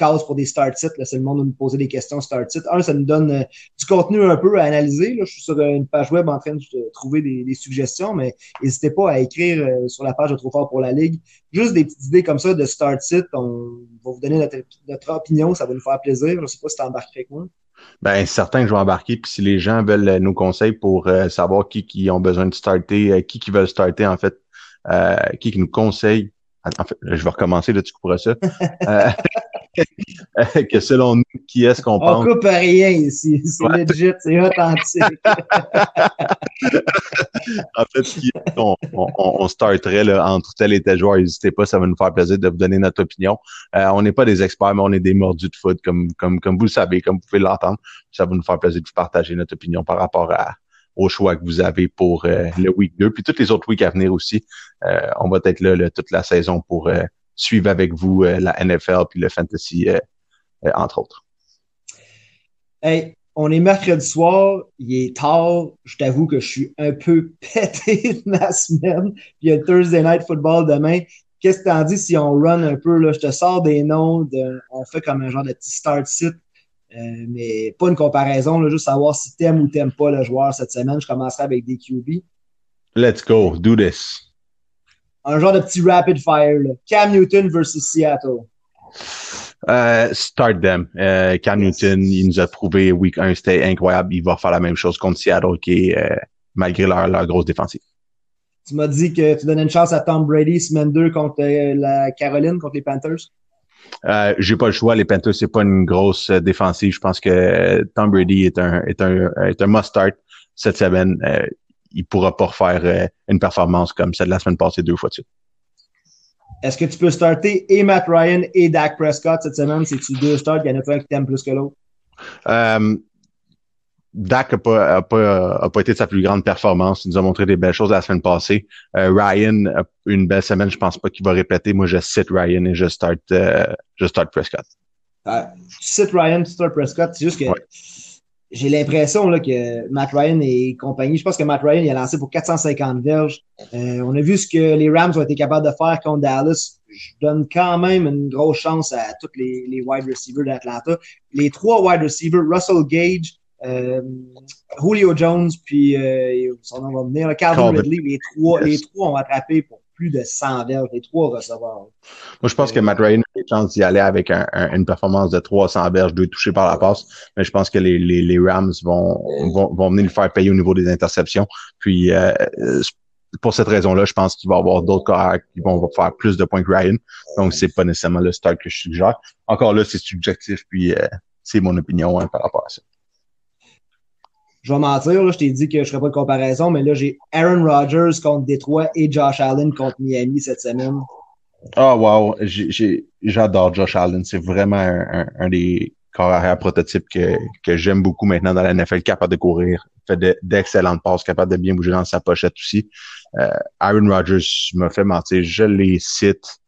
case pour des start sites. C'est le monde de nous poser des questions start sites. Un, ça nous donne euh, du contenu un peu à analyser. Là. Je suis sur une page web en train de trouver des, suggestions, mais n'hésitez pas à écrire euh, sur la page de Trop Fort pour la Ligue. Juste des petites idées comme ça de start site. On va vous donner notre, opinion. Ça va nous faire plaisir. Je ne sais pas si tu embarques avec moi. Ben, certain que je vais embarquer. Puis si les gens veulent euh, nos conseils pour savoir qui qui ont besoin de starter, qui qui veulent starter, en fait, qui qui nous conseille. En fait, je vais recommencer, là, tu couperas ça. que selon nous, qui est-ce qu'on pense? On coupe rien ici. C'est legit, c'est authentique. en fait, on, on, on starterait là, entre tel et tel joueur? N'hésitez pas, ça va nous faire plaisir de vous donner notre opinion. Euh, on n'est pas des experts, mais on est des mordus de foot, comme, comme, comme vous le savez, comme vous pouvez l'entendre. Ça va nous faire plaisir de vous partager notre opinion par rapport à, au choix que vous avez pour euh, le week 2, puis tous les autres weeks à venir aussi. Euh, on va être là, toute la saison pour suivre avec vous euh, la NFL puis le fantasy, euh, euh, entre autres. Hey, on est mercredi soir, il est tard. Je t'avoue que je suis un peu pété de ma semaine. Puis il y a le Thursday Night Football demain. Qu'est-ce que t'en dis si on run un peu? Là, je te sors des noms, de, on fait comme un genre de petit start site, mais pas une comparaison, là, juste savoir si t'aimes ou t'aimes pas le joueur cette semaine. Je commencerai avec des QB. Let's go, do this un genre de petit rapid fire. Là. Cam Newton versus Seattle. Euh, start them. Euh, Cam Newton, il nous a prouvé week 1, c'était incroyable. Il va faire la même chose contre Seattle, qui est, euh, malgré leur, leur grosse défensive. Tu m'as dit que tu donnais une chance à Tom Brady semaine 2 contre la Caroline, contre les Panthers? Euh, j'ai pas le choix. Les Panthers, c'est pas une grosse défensive. Je pense que Tom Brady est un, est un, est un must-start cette semaine il pourra pas refaire euh, une performance comme celle de la semaine passée deux fois dessus. Est-ce que tu peux starter et Matt Ryan et Dak Prescott cette semaine? C'est-tu deux starts? Il y en a un qui t'aime plus que l'autre? Euh, Dak n'a pas, a pas, a pas été de sa plus grande performance. Il nous a montré des belles choses la semaine passée. Euh, Ryan a une belle semaine. Je pense pas qu'il va répéter. Moi, je cite Ryan et je start, je start Prescott. tu cites Ryan, tu start Prescott. C'est juste que j'ai l'impression que Matt Ryan et compagnie, je pense que Matt Ryan il a lancé pour 450 verges. Euh, on a vu ce que les Rams ont été capables de faire contre Dallas. Je donne quand même une grosse chance à tous les, les wide receivers d'Atlanta. Les trois wide receivers, Russell Gage, euh, Julio Jones, puis euh, son nom va venir, Calvin Ridley, les trois, les trois ont attrapé pour plus de 100 verges, les trois receveurs. Moi, je pense que Matt Ryan a des chances d'y aller avec une performance de 300 verges, deux touchés par la passe, mais je pense que les, les, Rams vont, vont, vont, venir le faire payer au niveau des interceptions. Puis, euh, pour cette raison-là, je pense qu'il va y avoir d'autres cas qui vont faire plus de points que Ryan. Donc, c'est pas nécessairement le start que je suggère. Encore là, c'est subjectif, puis euh, c'est mon opinion hein, par rapport à ça. Je vais mentir, je t'ai dit que je ne ferais pas de comparaison, mais là, j'ai Aaron Rodgers contre Détroit et Josh Allen contre Miami cette semaine. Ah, oh, wow. J'adore Josh Allen. C'est vraiment un, des corps arrière prototypes que, que j'aime beaucoup maintenant dans la NFL, capable de courir, fait d'excellentes passes, capable de bien bouger dans sa pochette aussi. Euh, Aaron Rodgers m'a fait mentir. Je les cite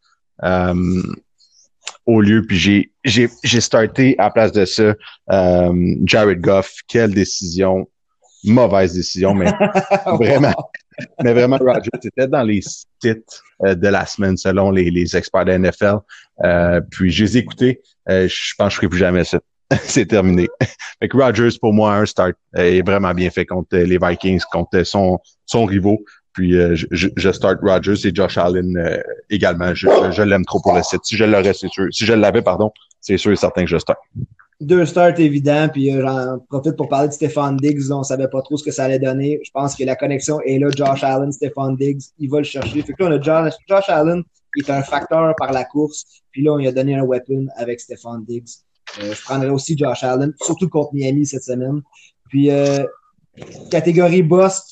euh, au lieu, puis j'ai j'ai j'ai starté à place de ça euh, Jared Goff. Quelle décision, mauvaise décision, mais vraiment, mais vraiment Rodgers était dans les sites de la semaine selon les, les experts de NFL. puis je les ai écoutés. je pense que je ferai plus jamais ça. c'est terminé. Fait que Rodgers, pour moi, un start est vraiment bien fait contre les Vikings, contre son, son rivaux. Puis euh, je, je, start Rodgers et Josh Allen euh, également. Je, je, l'aime trop pour le site. Si je l'aurais, c'est sûr. Si je l'avais, pardon, c'est sûr et certain que je start. Deux starts évidents, puis euh, j'en profite pour parler de Stéphane Diggs. On savait pas trop ce que ça allait donner. Je pense que la connexion est là. Josh Allen, Stéphane Diggs, il va le chercher. Fait que là, on a Josh, Josh Allen qui est un facteur par la course. Puis là, on lui a donné un weapon avec Stéphane Diggs. Euh, je prendrais aussi Josh Allen, surtout contre Miami cette semaine. Puis, euh, catégorie boss,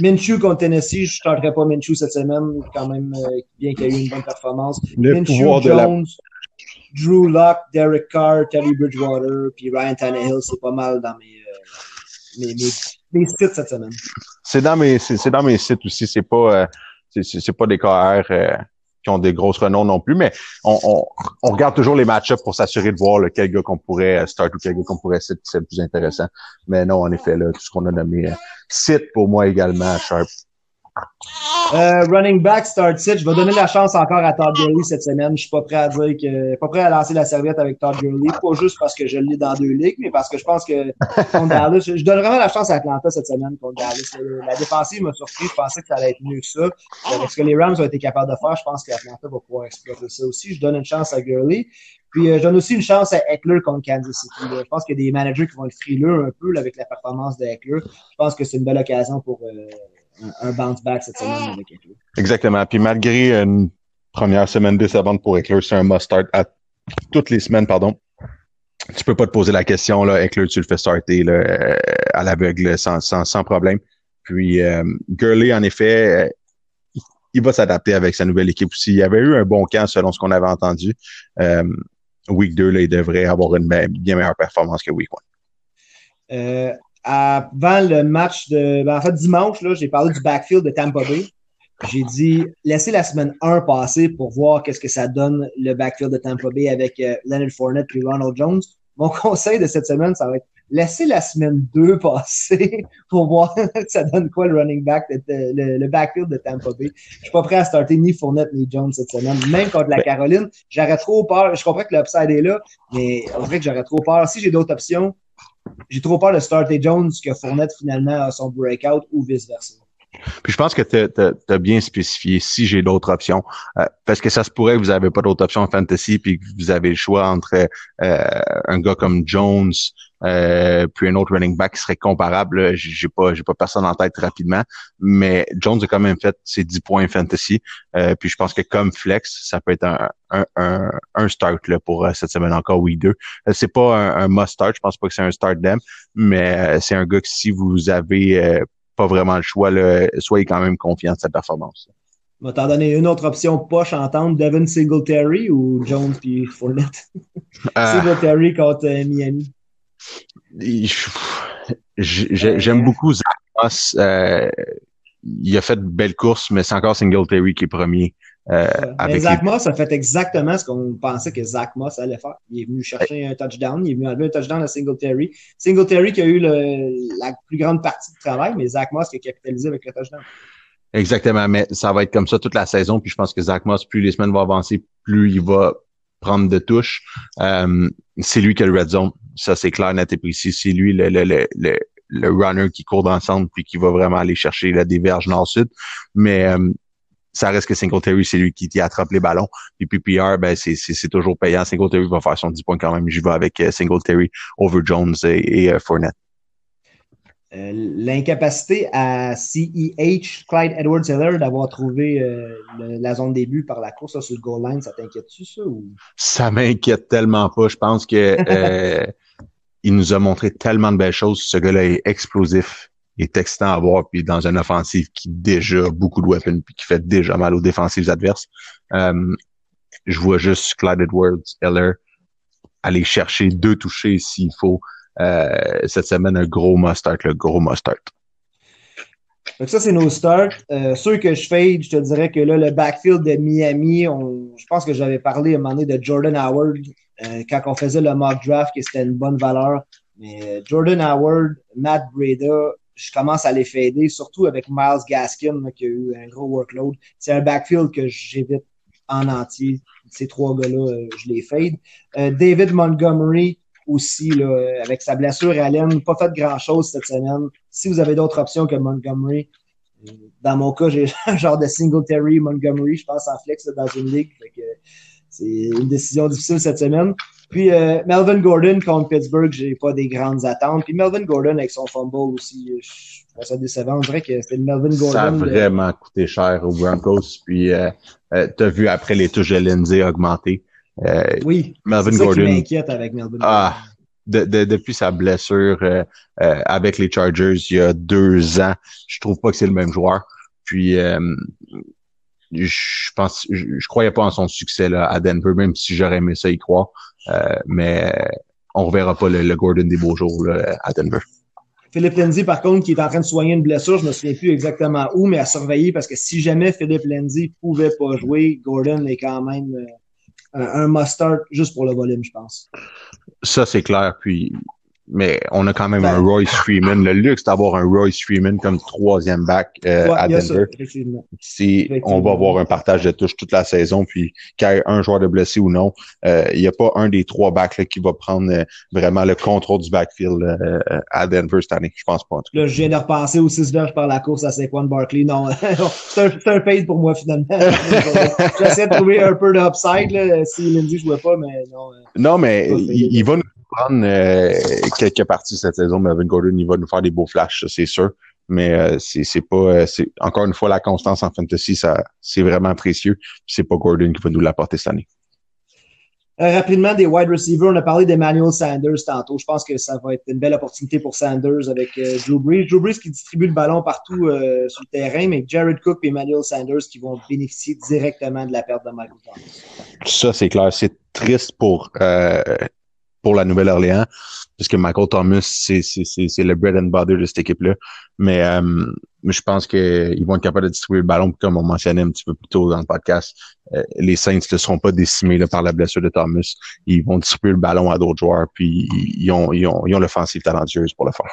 Minshew contre Tennessee, je ne tenterai pas Minshew cette semaine, quand même, euh, bien qu'il y ait eu une bonne performance. Minshew, Jones, Drew Locke, Derek Carr, Terry Bridgewater, puis Ryan Tannehill, c'est pas mal dans mes, mes, mes, sites cette semaine. C'est dans mes, c'est, dans mes sites aussi, c'est pas, c'est, c'est pas des KR qui ont des grosses renoms non plus, mais on, on, regarde toujours les match-ups pour s'assurer de voir lequel gars qu'on pourrait euh, start ou quel gars qu'on pourrait c'est le plus intéressant. Mais non, en effet, là, tout ce qu'on a nommé, euh, site pour moi également, Sharp. Euh, running back, start sit. Je vais donner la chance encore à Todd Gurley cette semaine. Je suis pas prêt à dire que, pas prêt à lancer la serviette avec Todd Gurley. Pas juste parce que je l'ai dans deux ligues, mais parce que je pense que contre Dallas, je, donne vraiment la chance à Atlanta cette semaine contre Dallas. La défensive m'a surpris. Je pensais que ça allait être mieux que ça. Avec ce que les Rams ont été capables de faire, je pense qu'Atlanta va pouvoir exploiter ça aussi. Je donne une chance à Gurley. Puis euh, je donne aussi une chance à Eckler contre Kansas City. Je pense qu'il y a des managers qui vont le frileux un peu avec la performance de Eckler. Je pense que c'est une belle occasion pour euh, un, bounce back cette semaine avec Eckler. Exactement. Puis malgré une première semaine décevante pour Eckler, c'est un must-start à toutes les semaines, pardon. Tu peux pas te poser la question, là, Eckler, tu le fais starter là, euh, à l'aveugle sans, sans, sans problème. Puis euh, Gurley, en effet, euh, il va s'adapter avec sa nouvelle équipe aussi. Il avait eu un bon camp selon ce qu'on avait entendu. Euh, week 2, là, il devrait avoir une bien meilleure performance que Week 1. Euh, avant le match de. Ben, en fait, dimanche, là, j'ai parlé du backfield de Tampa Bay. J'ai dit, laissez la semaine 1 passer pour voir qu'est-ce que ça donne le backfield de Tampa Bay avec euh, Leonard Fournette et Ronald Jones. Mon conseil de cette semaine, ça va être laissez la semaine 2 passer pour voir ça donne quoi le running back, le, backfield de Tampa Bay. Je suis pas prêt à starter ni Fournette ni Jones cette semaine. Même contre la Caroline, j'aurais trop peur. Je comprends que l'upside est là, mais on dirait que j'aurais trop peur. Si j'ai d'autres options, j'ai trop peur de starter Jones que Fournette finalement a son breakout ou vice-versa. Puis je pense que tu as, bien spécifié si j'ai d'autres options. Euh, parce que ça se pourrait que vous n'avez pas d'autres options en fantasy, puis que vous avez le choix entre euh, un gars comme Jones, euh, puis un autre running back qui serait comparable. J'ai pas j'ai pas personne en tête rapidement, mais Jones a quand même fait ses 10 points fantasy. puis je pense que comme flex, ça peut être un, un, un, start là, pour cette semaine encore week 2. c'est pas un, must start, je pense pas que c'est un start them, mais c'est un gars que si vous avez pas vraiment le choix, là, soyez quand même confiant de sa performance. On va t'en donner une autre option poche entendre, Devin Singletary ou Jones puis Fournette? Euh, Singletary contre euh, Miami. J'aime beaucoup Zach Moss. Euh, il a fait de belles courses, mais c'est encore Singletary qui est premier. Euh, avec Zach Moss a fait exactement ce qu'on pensait que Zach Moss allait faire. Il est venu chercher un touchdown, il est venu enlever un touchdown à Singletary. Singletary qui a eu le, la plus grande partie du travail, mais Zach Moss qui a capitalisé avec le touchdown. Exactement, mais ça va être comme ça toute la saison. Puis je pense que Zach Moss, plus les semaines vont avancer, plus il va prendre de touches. Euh, c'est lui qui a le red zone. Ça, c'est clair, net et précis. C'est lui le, le, le, le, le runner qui court dans le centre puis qui va vraiment aller chercher la déverge nord-sud. Mais euh, ça reste que Singletary, c'est lui qui, qui, attrape les ballons. Puis PPR, ben, c'est toujours payant. Singletary va faire son 10 points quand même. J'y vais avec euh, Singletary over Jones et, et euh, Fournette. Euh, l'incapacité à CEH, Clyde Edwards-Heller, d'avoir trouvé euh, la zone début par la course sur le goal line, ça t'inquiète-tu, ça? Ou? Ça m'inquiète tellement pas. Je pense que euh, il nous a montré tellement de belles choses. Ce gars-là est explosif, est excitant à voir, puis dans une offensive qui déjà beaucoup de weapons, puis qui fait déjà mal aux défensives adverses. je vois juste Clyde Edwards-Heller aller chercher deux touchés s'il faut euh, cette semaine, un gros must-start, le gros must-start. Donc ça, c'est nos starts. Euh, ceux que je fade, je te dirais que là, le backfield de Miami, je pense que j'avais parlé à un moment donné de Jordan Howard euh, quand on faisait le mock draft, que c'était une bonne valeur. Mais Jordan Howard, Matt Breda, je commence à les fader, surtout avec Miles Gaskin qui a eu un gros workload. C'est un backfield que j'évite en entier. Ces trois gars-là, je les fade. David Montgomery, aussi, là, avec sa blessure, Allen, pas fait grand-chose cette semaine. Si vous avez d'autres options que Montgomery, euh, dans mon cas, j'ai un genre de Singletary Montgomery, je pense, en flex dans une ligue. c'est une décision difficile cette semaine. Puis euh, Melvin Gordon contre Pittsburgh, j'ai pas des grandes attentes. Puis Melvin Gordon avec son fumble aussi, je trouve ça décevant. On dirait que c'était Melvin Gordon. Ça a vraiment coûté cher aux Broncos. Puis euh, euh tu as vu après les touches de Lindsay augmenter. Euh, oui, Melvin ça Gordon. Qui m'inquiète avec Melvin ah, de, de, depuis sa blessure euh, euh, avec les Chargers il y a deux ans, je trouve pas que c'est le même joueur. Puis je pense, je, croyais pas en son succès là, à Denver, même si j'aurais aimé ça y croire. Mais on reverra pas le, Gordon des beaux jours là, à Denver. Philippe Lindsay, par contre, qui est en train de soigner une blessure, je ne me souviens plus exactement où, mais à surveiller parce que si jamais Philippe Lindsay pouvait pas jouer, Gordon est quand même un, mustard juste pour le volume, je pense. Ça, c'est clair. Puis mais on a quand même un ben. Royce Freeman. Le luxe d'avoir un Royce Freeman comme troisième back euh, à Denver. si on va avoir un partage de touches toute la saison, puis qu'il y ait un joueur de blessé ou non, euh, il n'y a pas un des trois backs là, qui va prendre euh, vraiment le contrôle du backfield à Denver cette année. Je pense pas. En tout cas. Là, je viens de repasser aux six verges par la course à Saquon Barkley. Non, c'est un, un fade pour moi finalement. J'essaie de trouver un peu d'upside si Lindsay jouait pas, mais non. Non, mais il va nous prendre euh, quelques parties cette saison. Melvin Gordon, il va nous faire des beaux flashs, c'est sûr. Mais euh, c'est pas, euh, c'est encore une fois la constance en fantasy, ça c'est vraiment précieux. C'est pas Gordon qui va nous l'apporter cette année. rapidement, des wide receivers, on a parlé d'Emmanuel Sanders tantôt. Je pense que ça va être une belle opportunité pour Sanders avec Drew Brees. Drew Brees qui distribue le ballon partout sur le terrain, mais Jared Cook et Emmanuel Sanders qui vont bénéficier directement de la perte de Michael Thomas. Ça, c'est clair. C'est triste pour pour la Nouvelle-Orléans, parce que Michael Thomas, c'est, le bread and butter de cette équipe-là. Mais, euh, je pense qu'ils vont être capables de distribuer le ballon, comme on mentionnait un petit peu plus tôt dans le podcast. Euh, les Saints ne seront pas décimés par la blessure de Thomas. Ils vont distribuer le ballon à d'autres joueurs, puis ils ont, ils ont, ils ont l'offensive talentueuse pour le faire.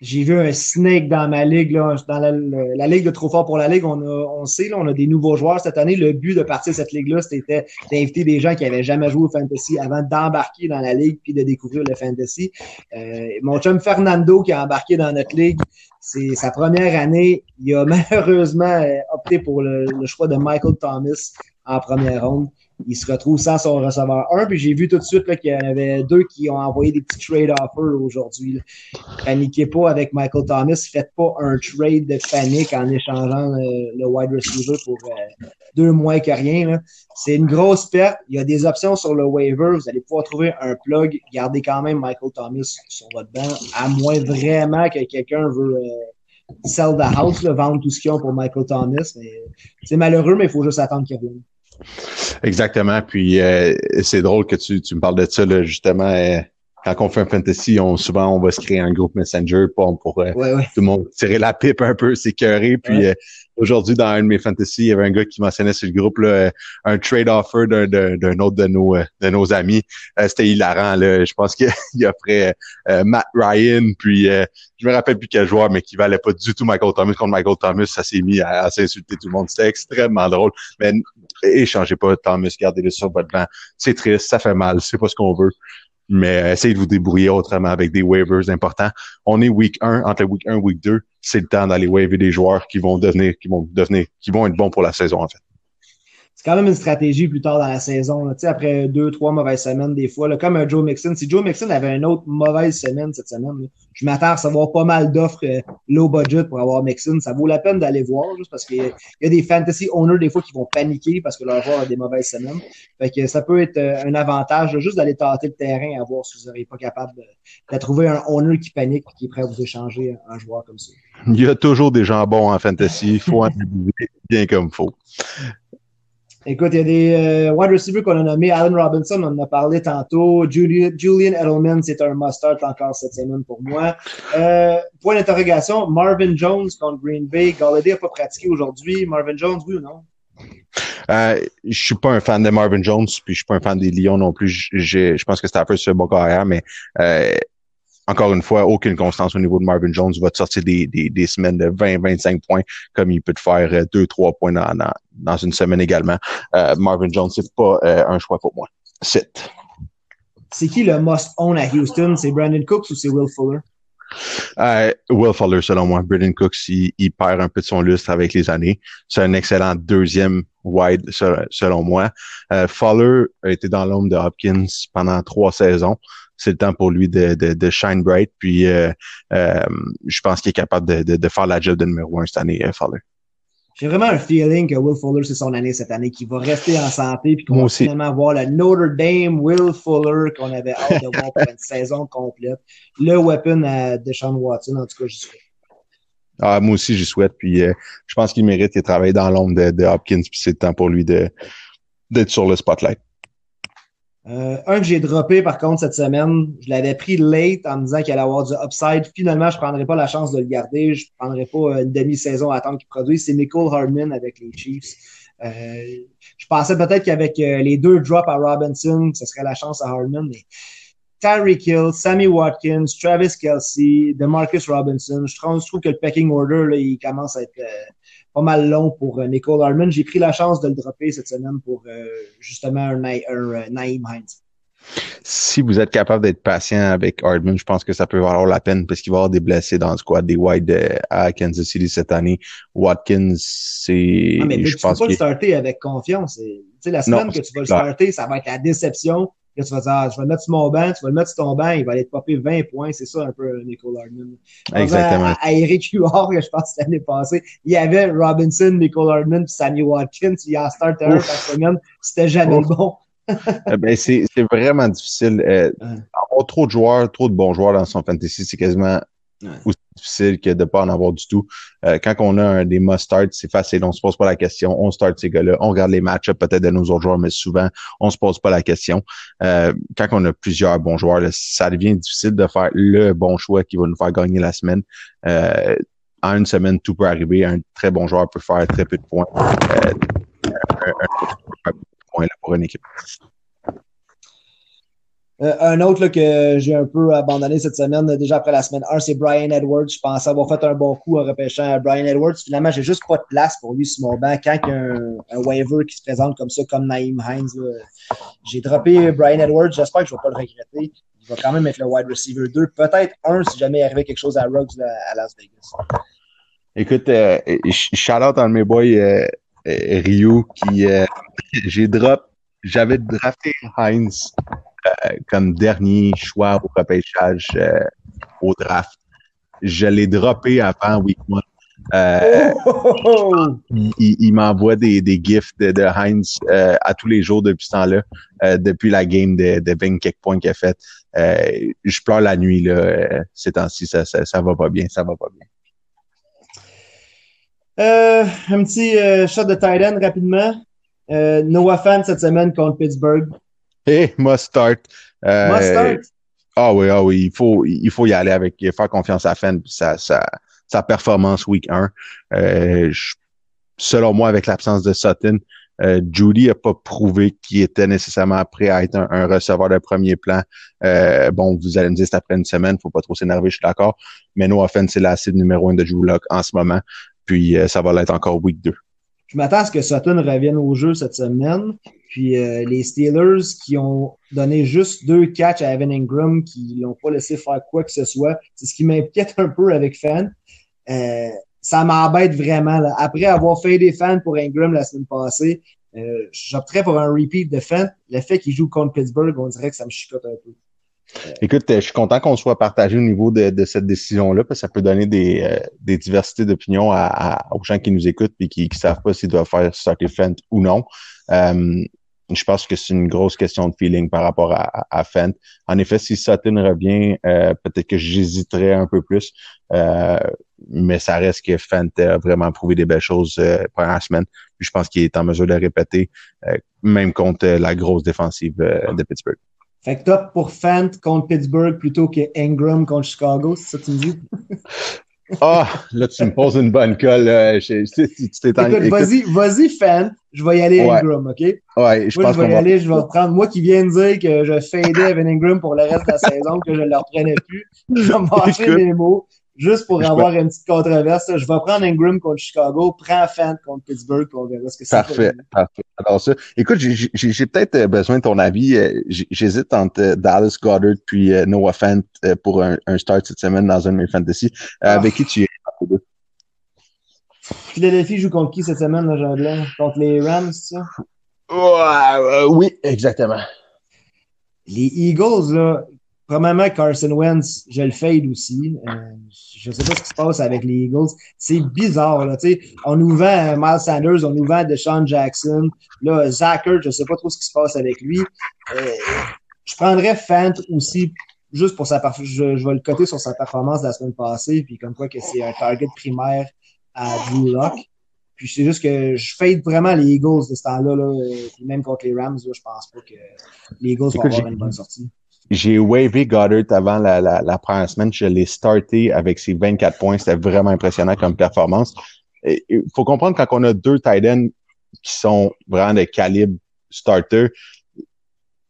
J'ai vu un snake dans ma ligue, là, dans la, ligue de Trop Fort pour la Ligue. On, a, on sait, là, on a des nouveaux joueurs cette année. Le but de partir de cette ligue-là, c'était d'inviter des gens qui avaient jamais joué au fantasy avant d'embarquer dans la ligue puis de découvrir le fantasy. Euh, mon chum Fernando qui a embarqué dans notre ligue, c'est sa première année. Il a malheureusement opté pour le, le choix de Michael Thomas en première ronde il se retrouve sans son receveur 1. Puis j'ai vu tout de suite qu'il y en avait deux qui ont envoyé des petits trade offers aujourd'hui. Paniquez pas avec Michael Thomas. Faites pas un trade de panique en échangeant le, wide receiver pour euh, deux mois que rien. C'est une grosse perte. Il y a des options sur le waiver. Vous allez pouvoir trouver un plug. Gardez quand même Michael Thomas sur votre banc, à moins vraiment que quelqu'un veut euh, sell the house, vendre tout ce qu'ils ont pour Michael Thomas. C'est malheureux, mais il faut juste attendre qu'il revienne. Exactement. Puis euh, c'est drôle que tu, tu me parles de ça, là, justement. Euh, quand on fait un fantasy, on, souvent on va se créer un groupe Messenger pour, pour euh, tout le monde tirer la pipe un peu, s'écœurer. Puis aujourd'hui, dans un de mes fantasy, il y avait un gars qui mentionnait sur le groupe là, un trade offer d'un autre de nos de nos amis. C'était hilarant. Là. Je pense qu'il offrait Matt Ryan, puis je me rappelle plus quel joueur, mais qui valait pas du tout Michael Thomas contre Michael Thomas. Ça s'est mis à, à s'insulter tout le monde. C'était extrêmement drôle. Mais échangez pas Thomas, gardez-le sur votre banc. C'est triste, ça fait mal, c'est pas ce qu'on veut. mais essayez de vous débrouiller autrement avec des waivers importants. On est week 1, entre week 1 et week 2, c'est le temps d'aller waiver des joueurs qui vont devenir, qui vont devenir, qui vont être bons pour la saison, en fait c'est quand même une stratégie plus tard dans la saison. Là. Après deux, trois mauvaises semaines, des fois, comme un Joe Mixon. Si Joe Mixon avait une autre mauvaise semaine cette semaine, je m'attends à recevoir pas mal d'offres euh, low budget pour avoir Mixon. Ça vaut la peine d'aller voir, juste parce qu'il y, a des fantasy owners des fois qui vont paniquer parce que leur joueur a des mauvaises semaines. Fait que ça peut être euh, un avantage juste d'aller tâter le terrain à voir si vous n'êtes pas capable de, trouver un owner qui panique et qui est prêt à vous échanger un joueur comme ça. Il y a toujours des gens bons en fantasy. Il faut en bien comme faut. Écoute, il y a des euh, wide receivers qu'on a nommés. Allen Robinson, on en a parlé tantôt. Julian, Edelman, c'est un must-start encore cette semaine pour moi. Euh, point d'interrogation, Marvin Jones contre Green Bay. Galladay n'a pas pratiqué aujourd'hui. Marvin Jones, oui ou non? Euh, je suis pas un fan de Marvin Jones, puis je suis pas un fan des Lions non plus. Je, pense que c'était un peu ce bon carrière, mais euh, encore une fois, aucune constance au niveau de Marvin Jones. Il va te sortir des, des, des semaines de 20-25 points, comme il peut te faire 2-3 euh, points dans, dans, dans, une semaine également. Euh, Marvin Jones, c'est pas euh, un choix pour moi. C'est. C'est qui le must own à Houston? C'est Brandon Cooks ou c'est Will Fuller? Euh, Will Fuller, selon moi. Brandon Cooks, il, il, perd un peu de son lustre avec les années. C'est un excellent deuxième wide, selon moi. Euh, Fuller a été dans l'ombre de Hopkins pendant trois saisons c'est le temps pour lui de, de, de shine bright. Puis euh, euh, je pense qu'il est capable de, de, de, faire la job de numéro un cette année, euh, Fuller. J'ai vraiment un feeling que Will Fuller, c'est son année cette année, qu'il va rester en santé, puis qu'on va finalement voir le Notre Dame Will Fuller qu'on avait hâte de voir pour une saison complète. Le weapon à Deshaun Watson, en tout cas, j'y souhaite. Ah, moi aussi, j'y souhaite. Puis je pense qu'il mérite de travailler dans l'ombre de, de, Hopkins, puis c'est le temps pour lui de d'être sur le spotlight. Euh, un que j'ai droppé par contre cette semaine, je l'avais pris late en me disant qu'il allait avoir du upside. Finalement, je prendrais pas la chance de le garder. Je prendrais pas euh, une demi-saison à attendre qu'il produise. C'est Nicole Hardman avec les Chiefs. Euh, je pensais peut-être qu'avec les deux drops à Robinson, ce serait la chance à Hardman, mais Tyreek Hill, Sammy Watkins, Travis Kelsey, DeMarcus Robinson, je trouve, que le pecking order, là, il commence à être pas mal long pour euh, Nicole Harmon. J'ai pris la chance de le dropper cette semaine pour euh, justement un, un, euh, Naïm Hines. Si vous êtes capable d'être patient avec Hardman, je pense que ça peut valoir la peine parce qu'il va y avoir des blessés dans le squad des White à Kansas City cette année. Watkins, c'est. Ah, mais je tu pense peux pas le starter avec confiance. sais, la semaine que tu vas le starter, ça va être la déception. Là, tu vas dire, ah, je vais le mettre sur mon banc, tu vas le mettre sur ton banc, il va aller te popper 20 points. C'est ça un peu Nicole Hardman. Exactement. À, à, Eric Huard, je pense l'année passée, il y avait Robinson, Nicole Hardman, puis Sammy Watkins. Il y a un starter par semaine. C'était jamais bon. Eh ben, c'est vraiment difficile. Euh, avoir trop de joueurs, trop de bons joueurs dans son fantasy, c'est quasiment aussi difficile que de pas en avoir du tout. Euh, quand on a un, des must-start, c'est facile, on se pose pas la question, on start ces gars-là, on regarde les matchs peut-être de nos autres joueurs, mais souvent, on se pose pas la question. Euh, quand on a plusieurs bons joueurs, ça devient difficile de faire le bon choix qui va nous faire gagner la semaine. Euh, en une semaine, tout peut arriver. Un très bon joueur peut faire très peu de points. Euh, un, un, pour une équipe. Euh, un autre là, que j'ai un peu abandonné cette semaine, déjà après la semaine 1, c'est Brian Edwards. Je pensais avoir fait un bon coup en repêchant Brian Edwards. Finalement, j'ai juste pas de place pour lui sur mon banc. Quand il y a un, waiver qui se présente comme ça, comme Naïm Hines, j'ai droppé Brian Edwards. J'espère que je vais pas le regretter. Il va quand même être le wide receiver 2. Peut-être un si jamais il arrivait quelque chose à Ruggs à Las Vegas. Écoute, euh, shout out à mes boys euh, euh Ryu qui euh, j'ai drop, j'avais drafté Hines euh, comme dernier choix au repêchage euh, au draft. Je l'ai droppé avant week one. Euh, oh! il, m'envoie des, des gifs de, de Heinz euh, à tous les jours depuis ce temps-là, depuis la game de, de 20 points qu'il a fait. je pleure la nuit là, ces temps-ci, ça, ça, ça, va pas bien, ça va pas bien. un petit shot de tight end rapidement. Noah Fan cette semaine contre Pittsburgh. Hey, must start. Euh, must start? Ah oui, ah oui, il faut, il faut y aller avec, faire confiance à Fenn, sa, sa, sa performance week 1. Euh, selon moi, avec l'absence de Sutton, euh, Judy n'a pas prouvé qu'il était nécessairement prêt à être un, receveur de premier plan. Euh, bon, vous allez me dire c'est après une semaine, faut pas trop s'énerver, je suis d'accord. Mais no offense, c'est la cible numéro un de Drew en ce moment. Puis euh, ça va l'être encore week 2. Je m'attends à ce que Sutton revienne au jeu cette semaine. Puis euh, les Steelers qui ont donné juste deux catchs à Evan Ingram, qui l'ont pas laissé faire quoi que ce soit, c'est ce qui m'inquiète un peu avec Fan. Euh, ça m'embête vraiment. Après avoir fait des fans pour Ingram la semaine passée, euh, j'opterais pour un repeat de Fan. Le fait qu'il joue contre Pittsburgh, on dirait que ça me chicote un peu. Écoute, je suis content qu'on soit partagé au niveau de, cette décision-là, parce que ça peut donner des, euh, des diversités d'opinions à, aux gens qui nous écoutent et qui ne savent pas s'ils doivent faire starter Fent ou non. Euh, je pense que c'est une grosse question de feeling par rapport à, à Fent. En effet, si Sutton revient, euh, peut-être que j'hésiterais un peu plus, mais ça reste que Fent a vraiment prouvé des belles choses pendant la semaine. Puis je pense qu'il est en mesure de répéter, même contre la grosse défensive de Pittsburgh. Fait que top pour Fant contre Pittsburgh plutôt que Ingram contre Chicago, c'est ça que tu me dis? Ah, là, tu me poses une bonne colle. tu Écoute, vas-y, vas-y, Fant. Je vais y aller Ingram, OK? Ouais, je moi, pense je vais y aller, je vais prendre. Moi qui viens de dire que je fadais Evan Ingram pour le reste de la saison, que je ne le reprenais plus, je vais me marcher mes mots juste pour avoir une petite controverse, je vais prendre Ingram contre Chicago, prends Fant contre Pittsburgh, on verra ce que c'est. Parfait, parfait. Alors ça, écoute, j'ai peut-être euh, besoin de ton avis. Euh, j'hésite entre euh, Dallas Goddard puis Noah Fant pour un, start cette semaine dans un de mes fantasy. Ah. Avec qui tu es? Philadelphie joue contre qui cette semaine, là, Contre les Rams, c'est ça? Ouais, oui, exactement. Les Eagles, là, Probablement Carson Wentz, je le fade aussi. Euh, je sais pas ce qui se passe avec les Eagles. C'est bizarre, là, tu sais. On nous vend euh, Miles Sanders, on nous vend Deshaun Jackson. Là, Zachert, je sais pas trop ce qui se passe avec lui. Euh, je prendrais Fant aussi, juste pour sa je, je vais le coter sur sa performance de la semaine passée, puis comme quoi que c'est un target primaire à Drew Locke. Puis c'est juste que je fade vraiment les Eagles de ce temps-là, là, même contre les Rams, là, je pense pas que les Eagles vont avoir une bonne sortie. J'ai wavé Goddard avant la, la, la, première semaine. Je l'ai starté avec ses 24 points. C'était vraiment impressionnant comme performance. Il faut comprendre quand on a deux tight ends qui sont vraiment de calibre starter,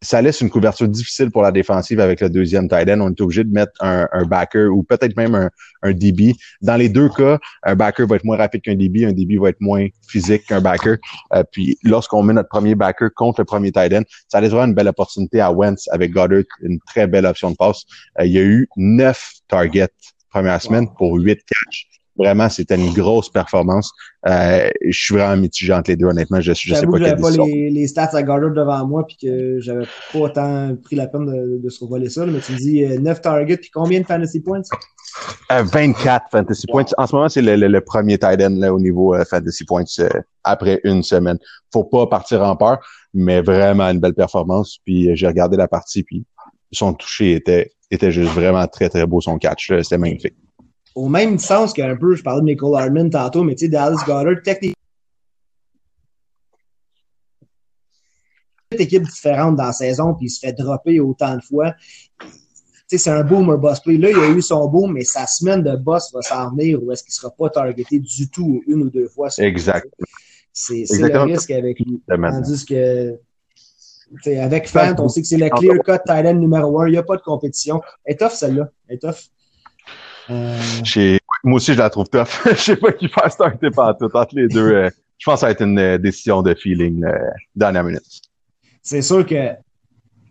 ça laisse une couverture difficile pour la défensive avec le deuxième tight end. On est obligé de mettre un, un backer ou peut-être même un, un, DB. Dans les deux cas, un backer va être moins rapide qu'un DB, un DB va être moins physique qu'un backer. Euh, puis lorsqu'on met notre premier backer contre le premier tight end, ça laisse vraiment une belle opportunité à Wentz avec Goddard, une très belle option de passe. Euh, il y a eu neuf targets première semaine pour huit catches. Vraiment, c'était une grosse performance. Euh, je suis vraiment mitigé entre les deux, honnêtement. Je, je sais pas que j'avais pas les, les, stats à Goddard devant moi puis que j'avais pas autant pris la peine de, de se revoler ça. mais tu me dis 9 euh, targets puis combien de fantasy points? Euh, 24 fantasy points. En ce moment, c'est le, le, premier tight end là, au niveau euh, fantasy points euh, après une semaine. Faut pas partir en peur, mais vraiment une belle performance. Puis j'ai regardé la partie puis son toucher était, était juste vraiment très, très beau, son catch. C'était magnifique au même sens qu'un peu, je parlais de Michael Hardman tantôt, mais tu sais, Dallas Goddard, techniquement, équipe différente dans la saison, puis il se fait dropper autant de fois. Tu sais, c'est un boom, un boss play. Là, il a eu son boom, mais sa semaine de boss va s'en venir ou est-ce qu'il sera pas targeté du tout une ou deux fois? Exact. C'est le risque avec lui. Tandis que avec Fant, on sait que c'est le clear cut Thailand numéro un. Il n'y a pas de compétition. Elle est tough, celle-là. Elle est tough. Euh... Moi aussi, je la trouve tough. je sais pas qui faire starter par tout. Entre les deux, euh, je pense que ça va être une euh, décision de feeling euh, dernière minute. C'est sûr que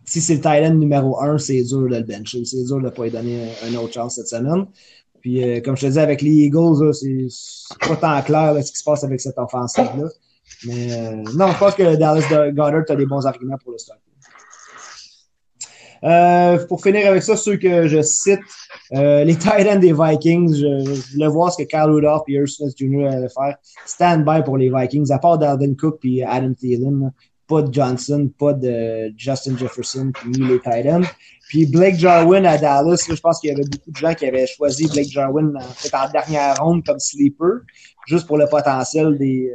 si c'est le Thailand numéro un, c'est dur de le bencher. C'est dur de ne pas lui donner une autre chance cette semaine. Puis, comme je te disais, avec les Eagles, c'est pas tant clair ce qui se passe avec cette offensive-là. Mais non, je pense que Dallas Goddard a des bons arguments pour le starter. Pour finir avec ça, ceux que je cite, euh, les Titans des Vikings, je, voulais voir ce que Kyle Rudolph et Irv Smith Jr. allaient faire. Stand by pour les Vikings, à part Dalvin Cook et Adam Thielen. Pas de Johnson, pas de Justin Jefferson, puis les Titans. Puis Blake Jarwin à Dallas, je pense qu'il y avait beaucoup de gens qui avaient choisi Blake Jarwin en, en dernière ronde comme sleeper, juste pour le potentiel des,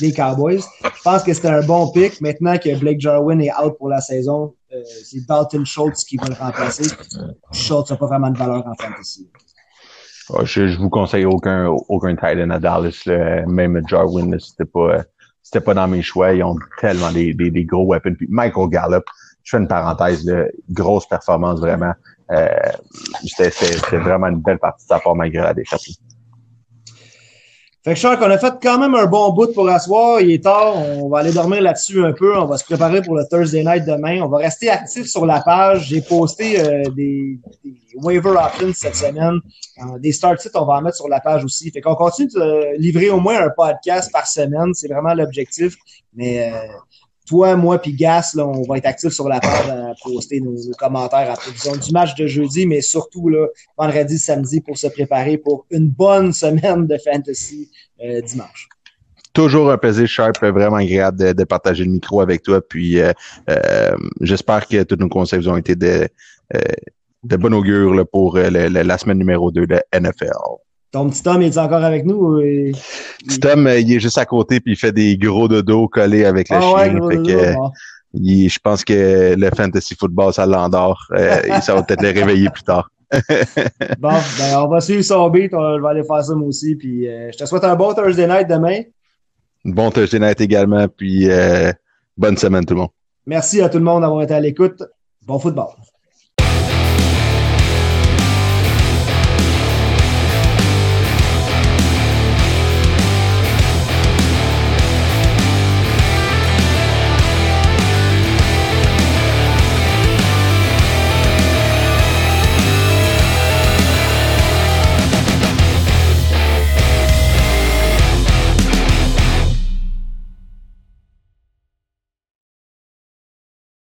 des Cowboys. Je pense que c'était un bon pick. Maintenant que Blake Jarwin est out pour la saison, euh, c'est Dalton Schultz qui va le remplacer. Schultz n'a pas vraiment de valeur en fantasy. je, je vous conseille aucun, aucun Titan à Dallas. Même Jarwin, c'était pas, c'était pas dans mes choix. Ils ont tellement des, des, des gros weapons. Puis Michael Gallup, je fais une parenthèse, grosse performance vraiment. Euh, c'était vraiment une belle partie de sa part malgré la défaite. Fait que je qu'on a fait quand même un bon bout pour asseoir. Il est tard. On va aller dormir là-dessus un peu. On va se préparer pour le Thursday night demain. On va rester actif sur la page. J'ai posté euh, des, des, waiver options cette semaine. Euh, des start sites, on va en mettre sur la page aussi. Fait qu'on continue de livrer au moins un podcast par semaine. C'est vraiment l'objectif. Mais euh, toi, moi, puis Gas, là, on va être actifs sur la page à poster nos, commentaires à prévision du match de jeudi, mais surtout là, vendredi, samedi pour se préparer pour une bonne semaine de fantasy euh, dimanche. Toujours un plaisir, Sharp, vraiment agréable de, partager le micro avec toi. Puis euh, euh, j'espère que tous nos conseils ont été de, de bon augure pour la semaine numéro 2 de NFL. Ton petit Tom, il est encore avec nous? Petit Tom, euh, il est juste à côté puis il fait des gros dodos collés avec le ah chien. fait je pense que le fantasy football, ça l'endort. Euh, ça va peut-être le réveiller plus tard. bon, ben, on va suivre son beat. On va aller faire ça moi aussi. Puis, euh, je te souhaite un bon Thursday night demain. Bon Thursday night également. Puis, bonne semaine tout le monde. Merci à tout le monde d'avoir été à l'écoute. Bon football.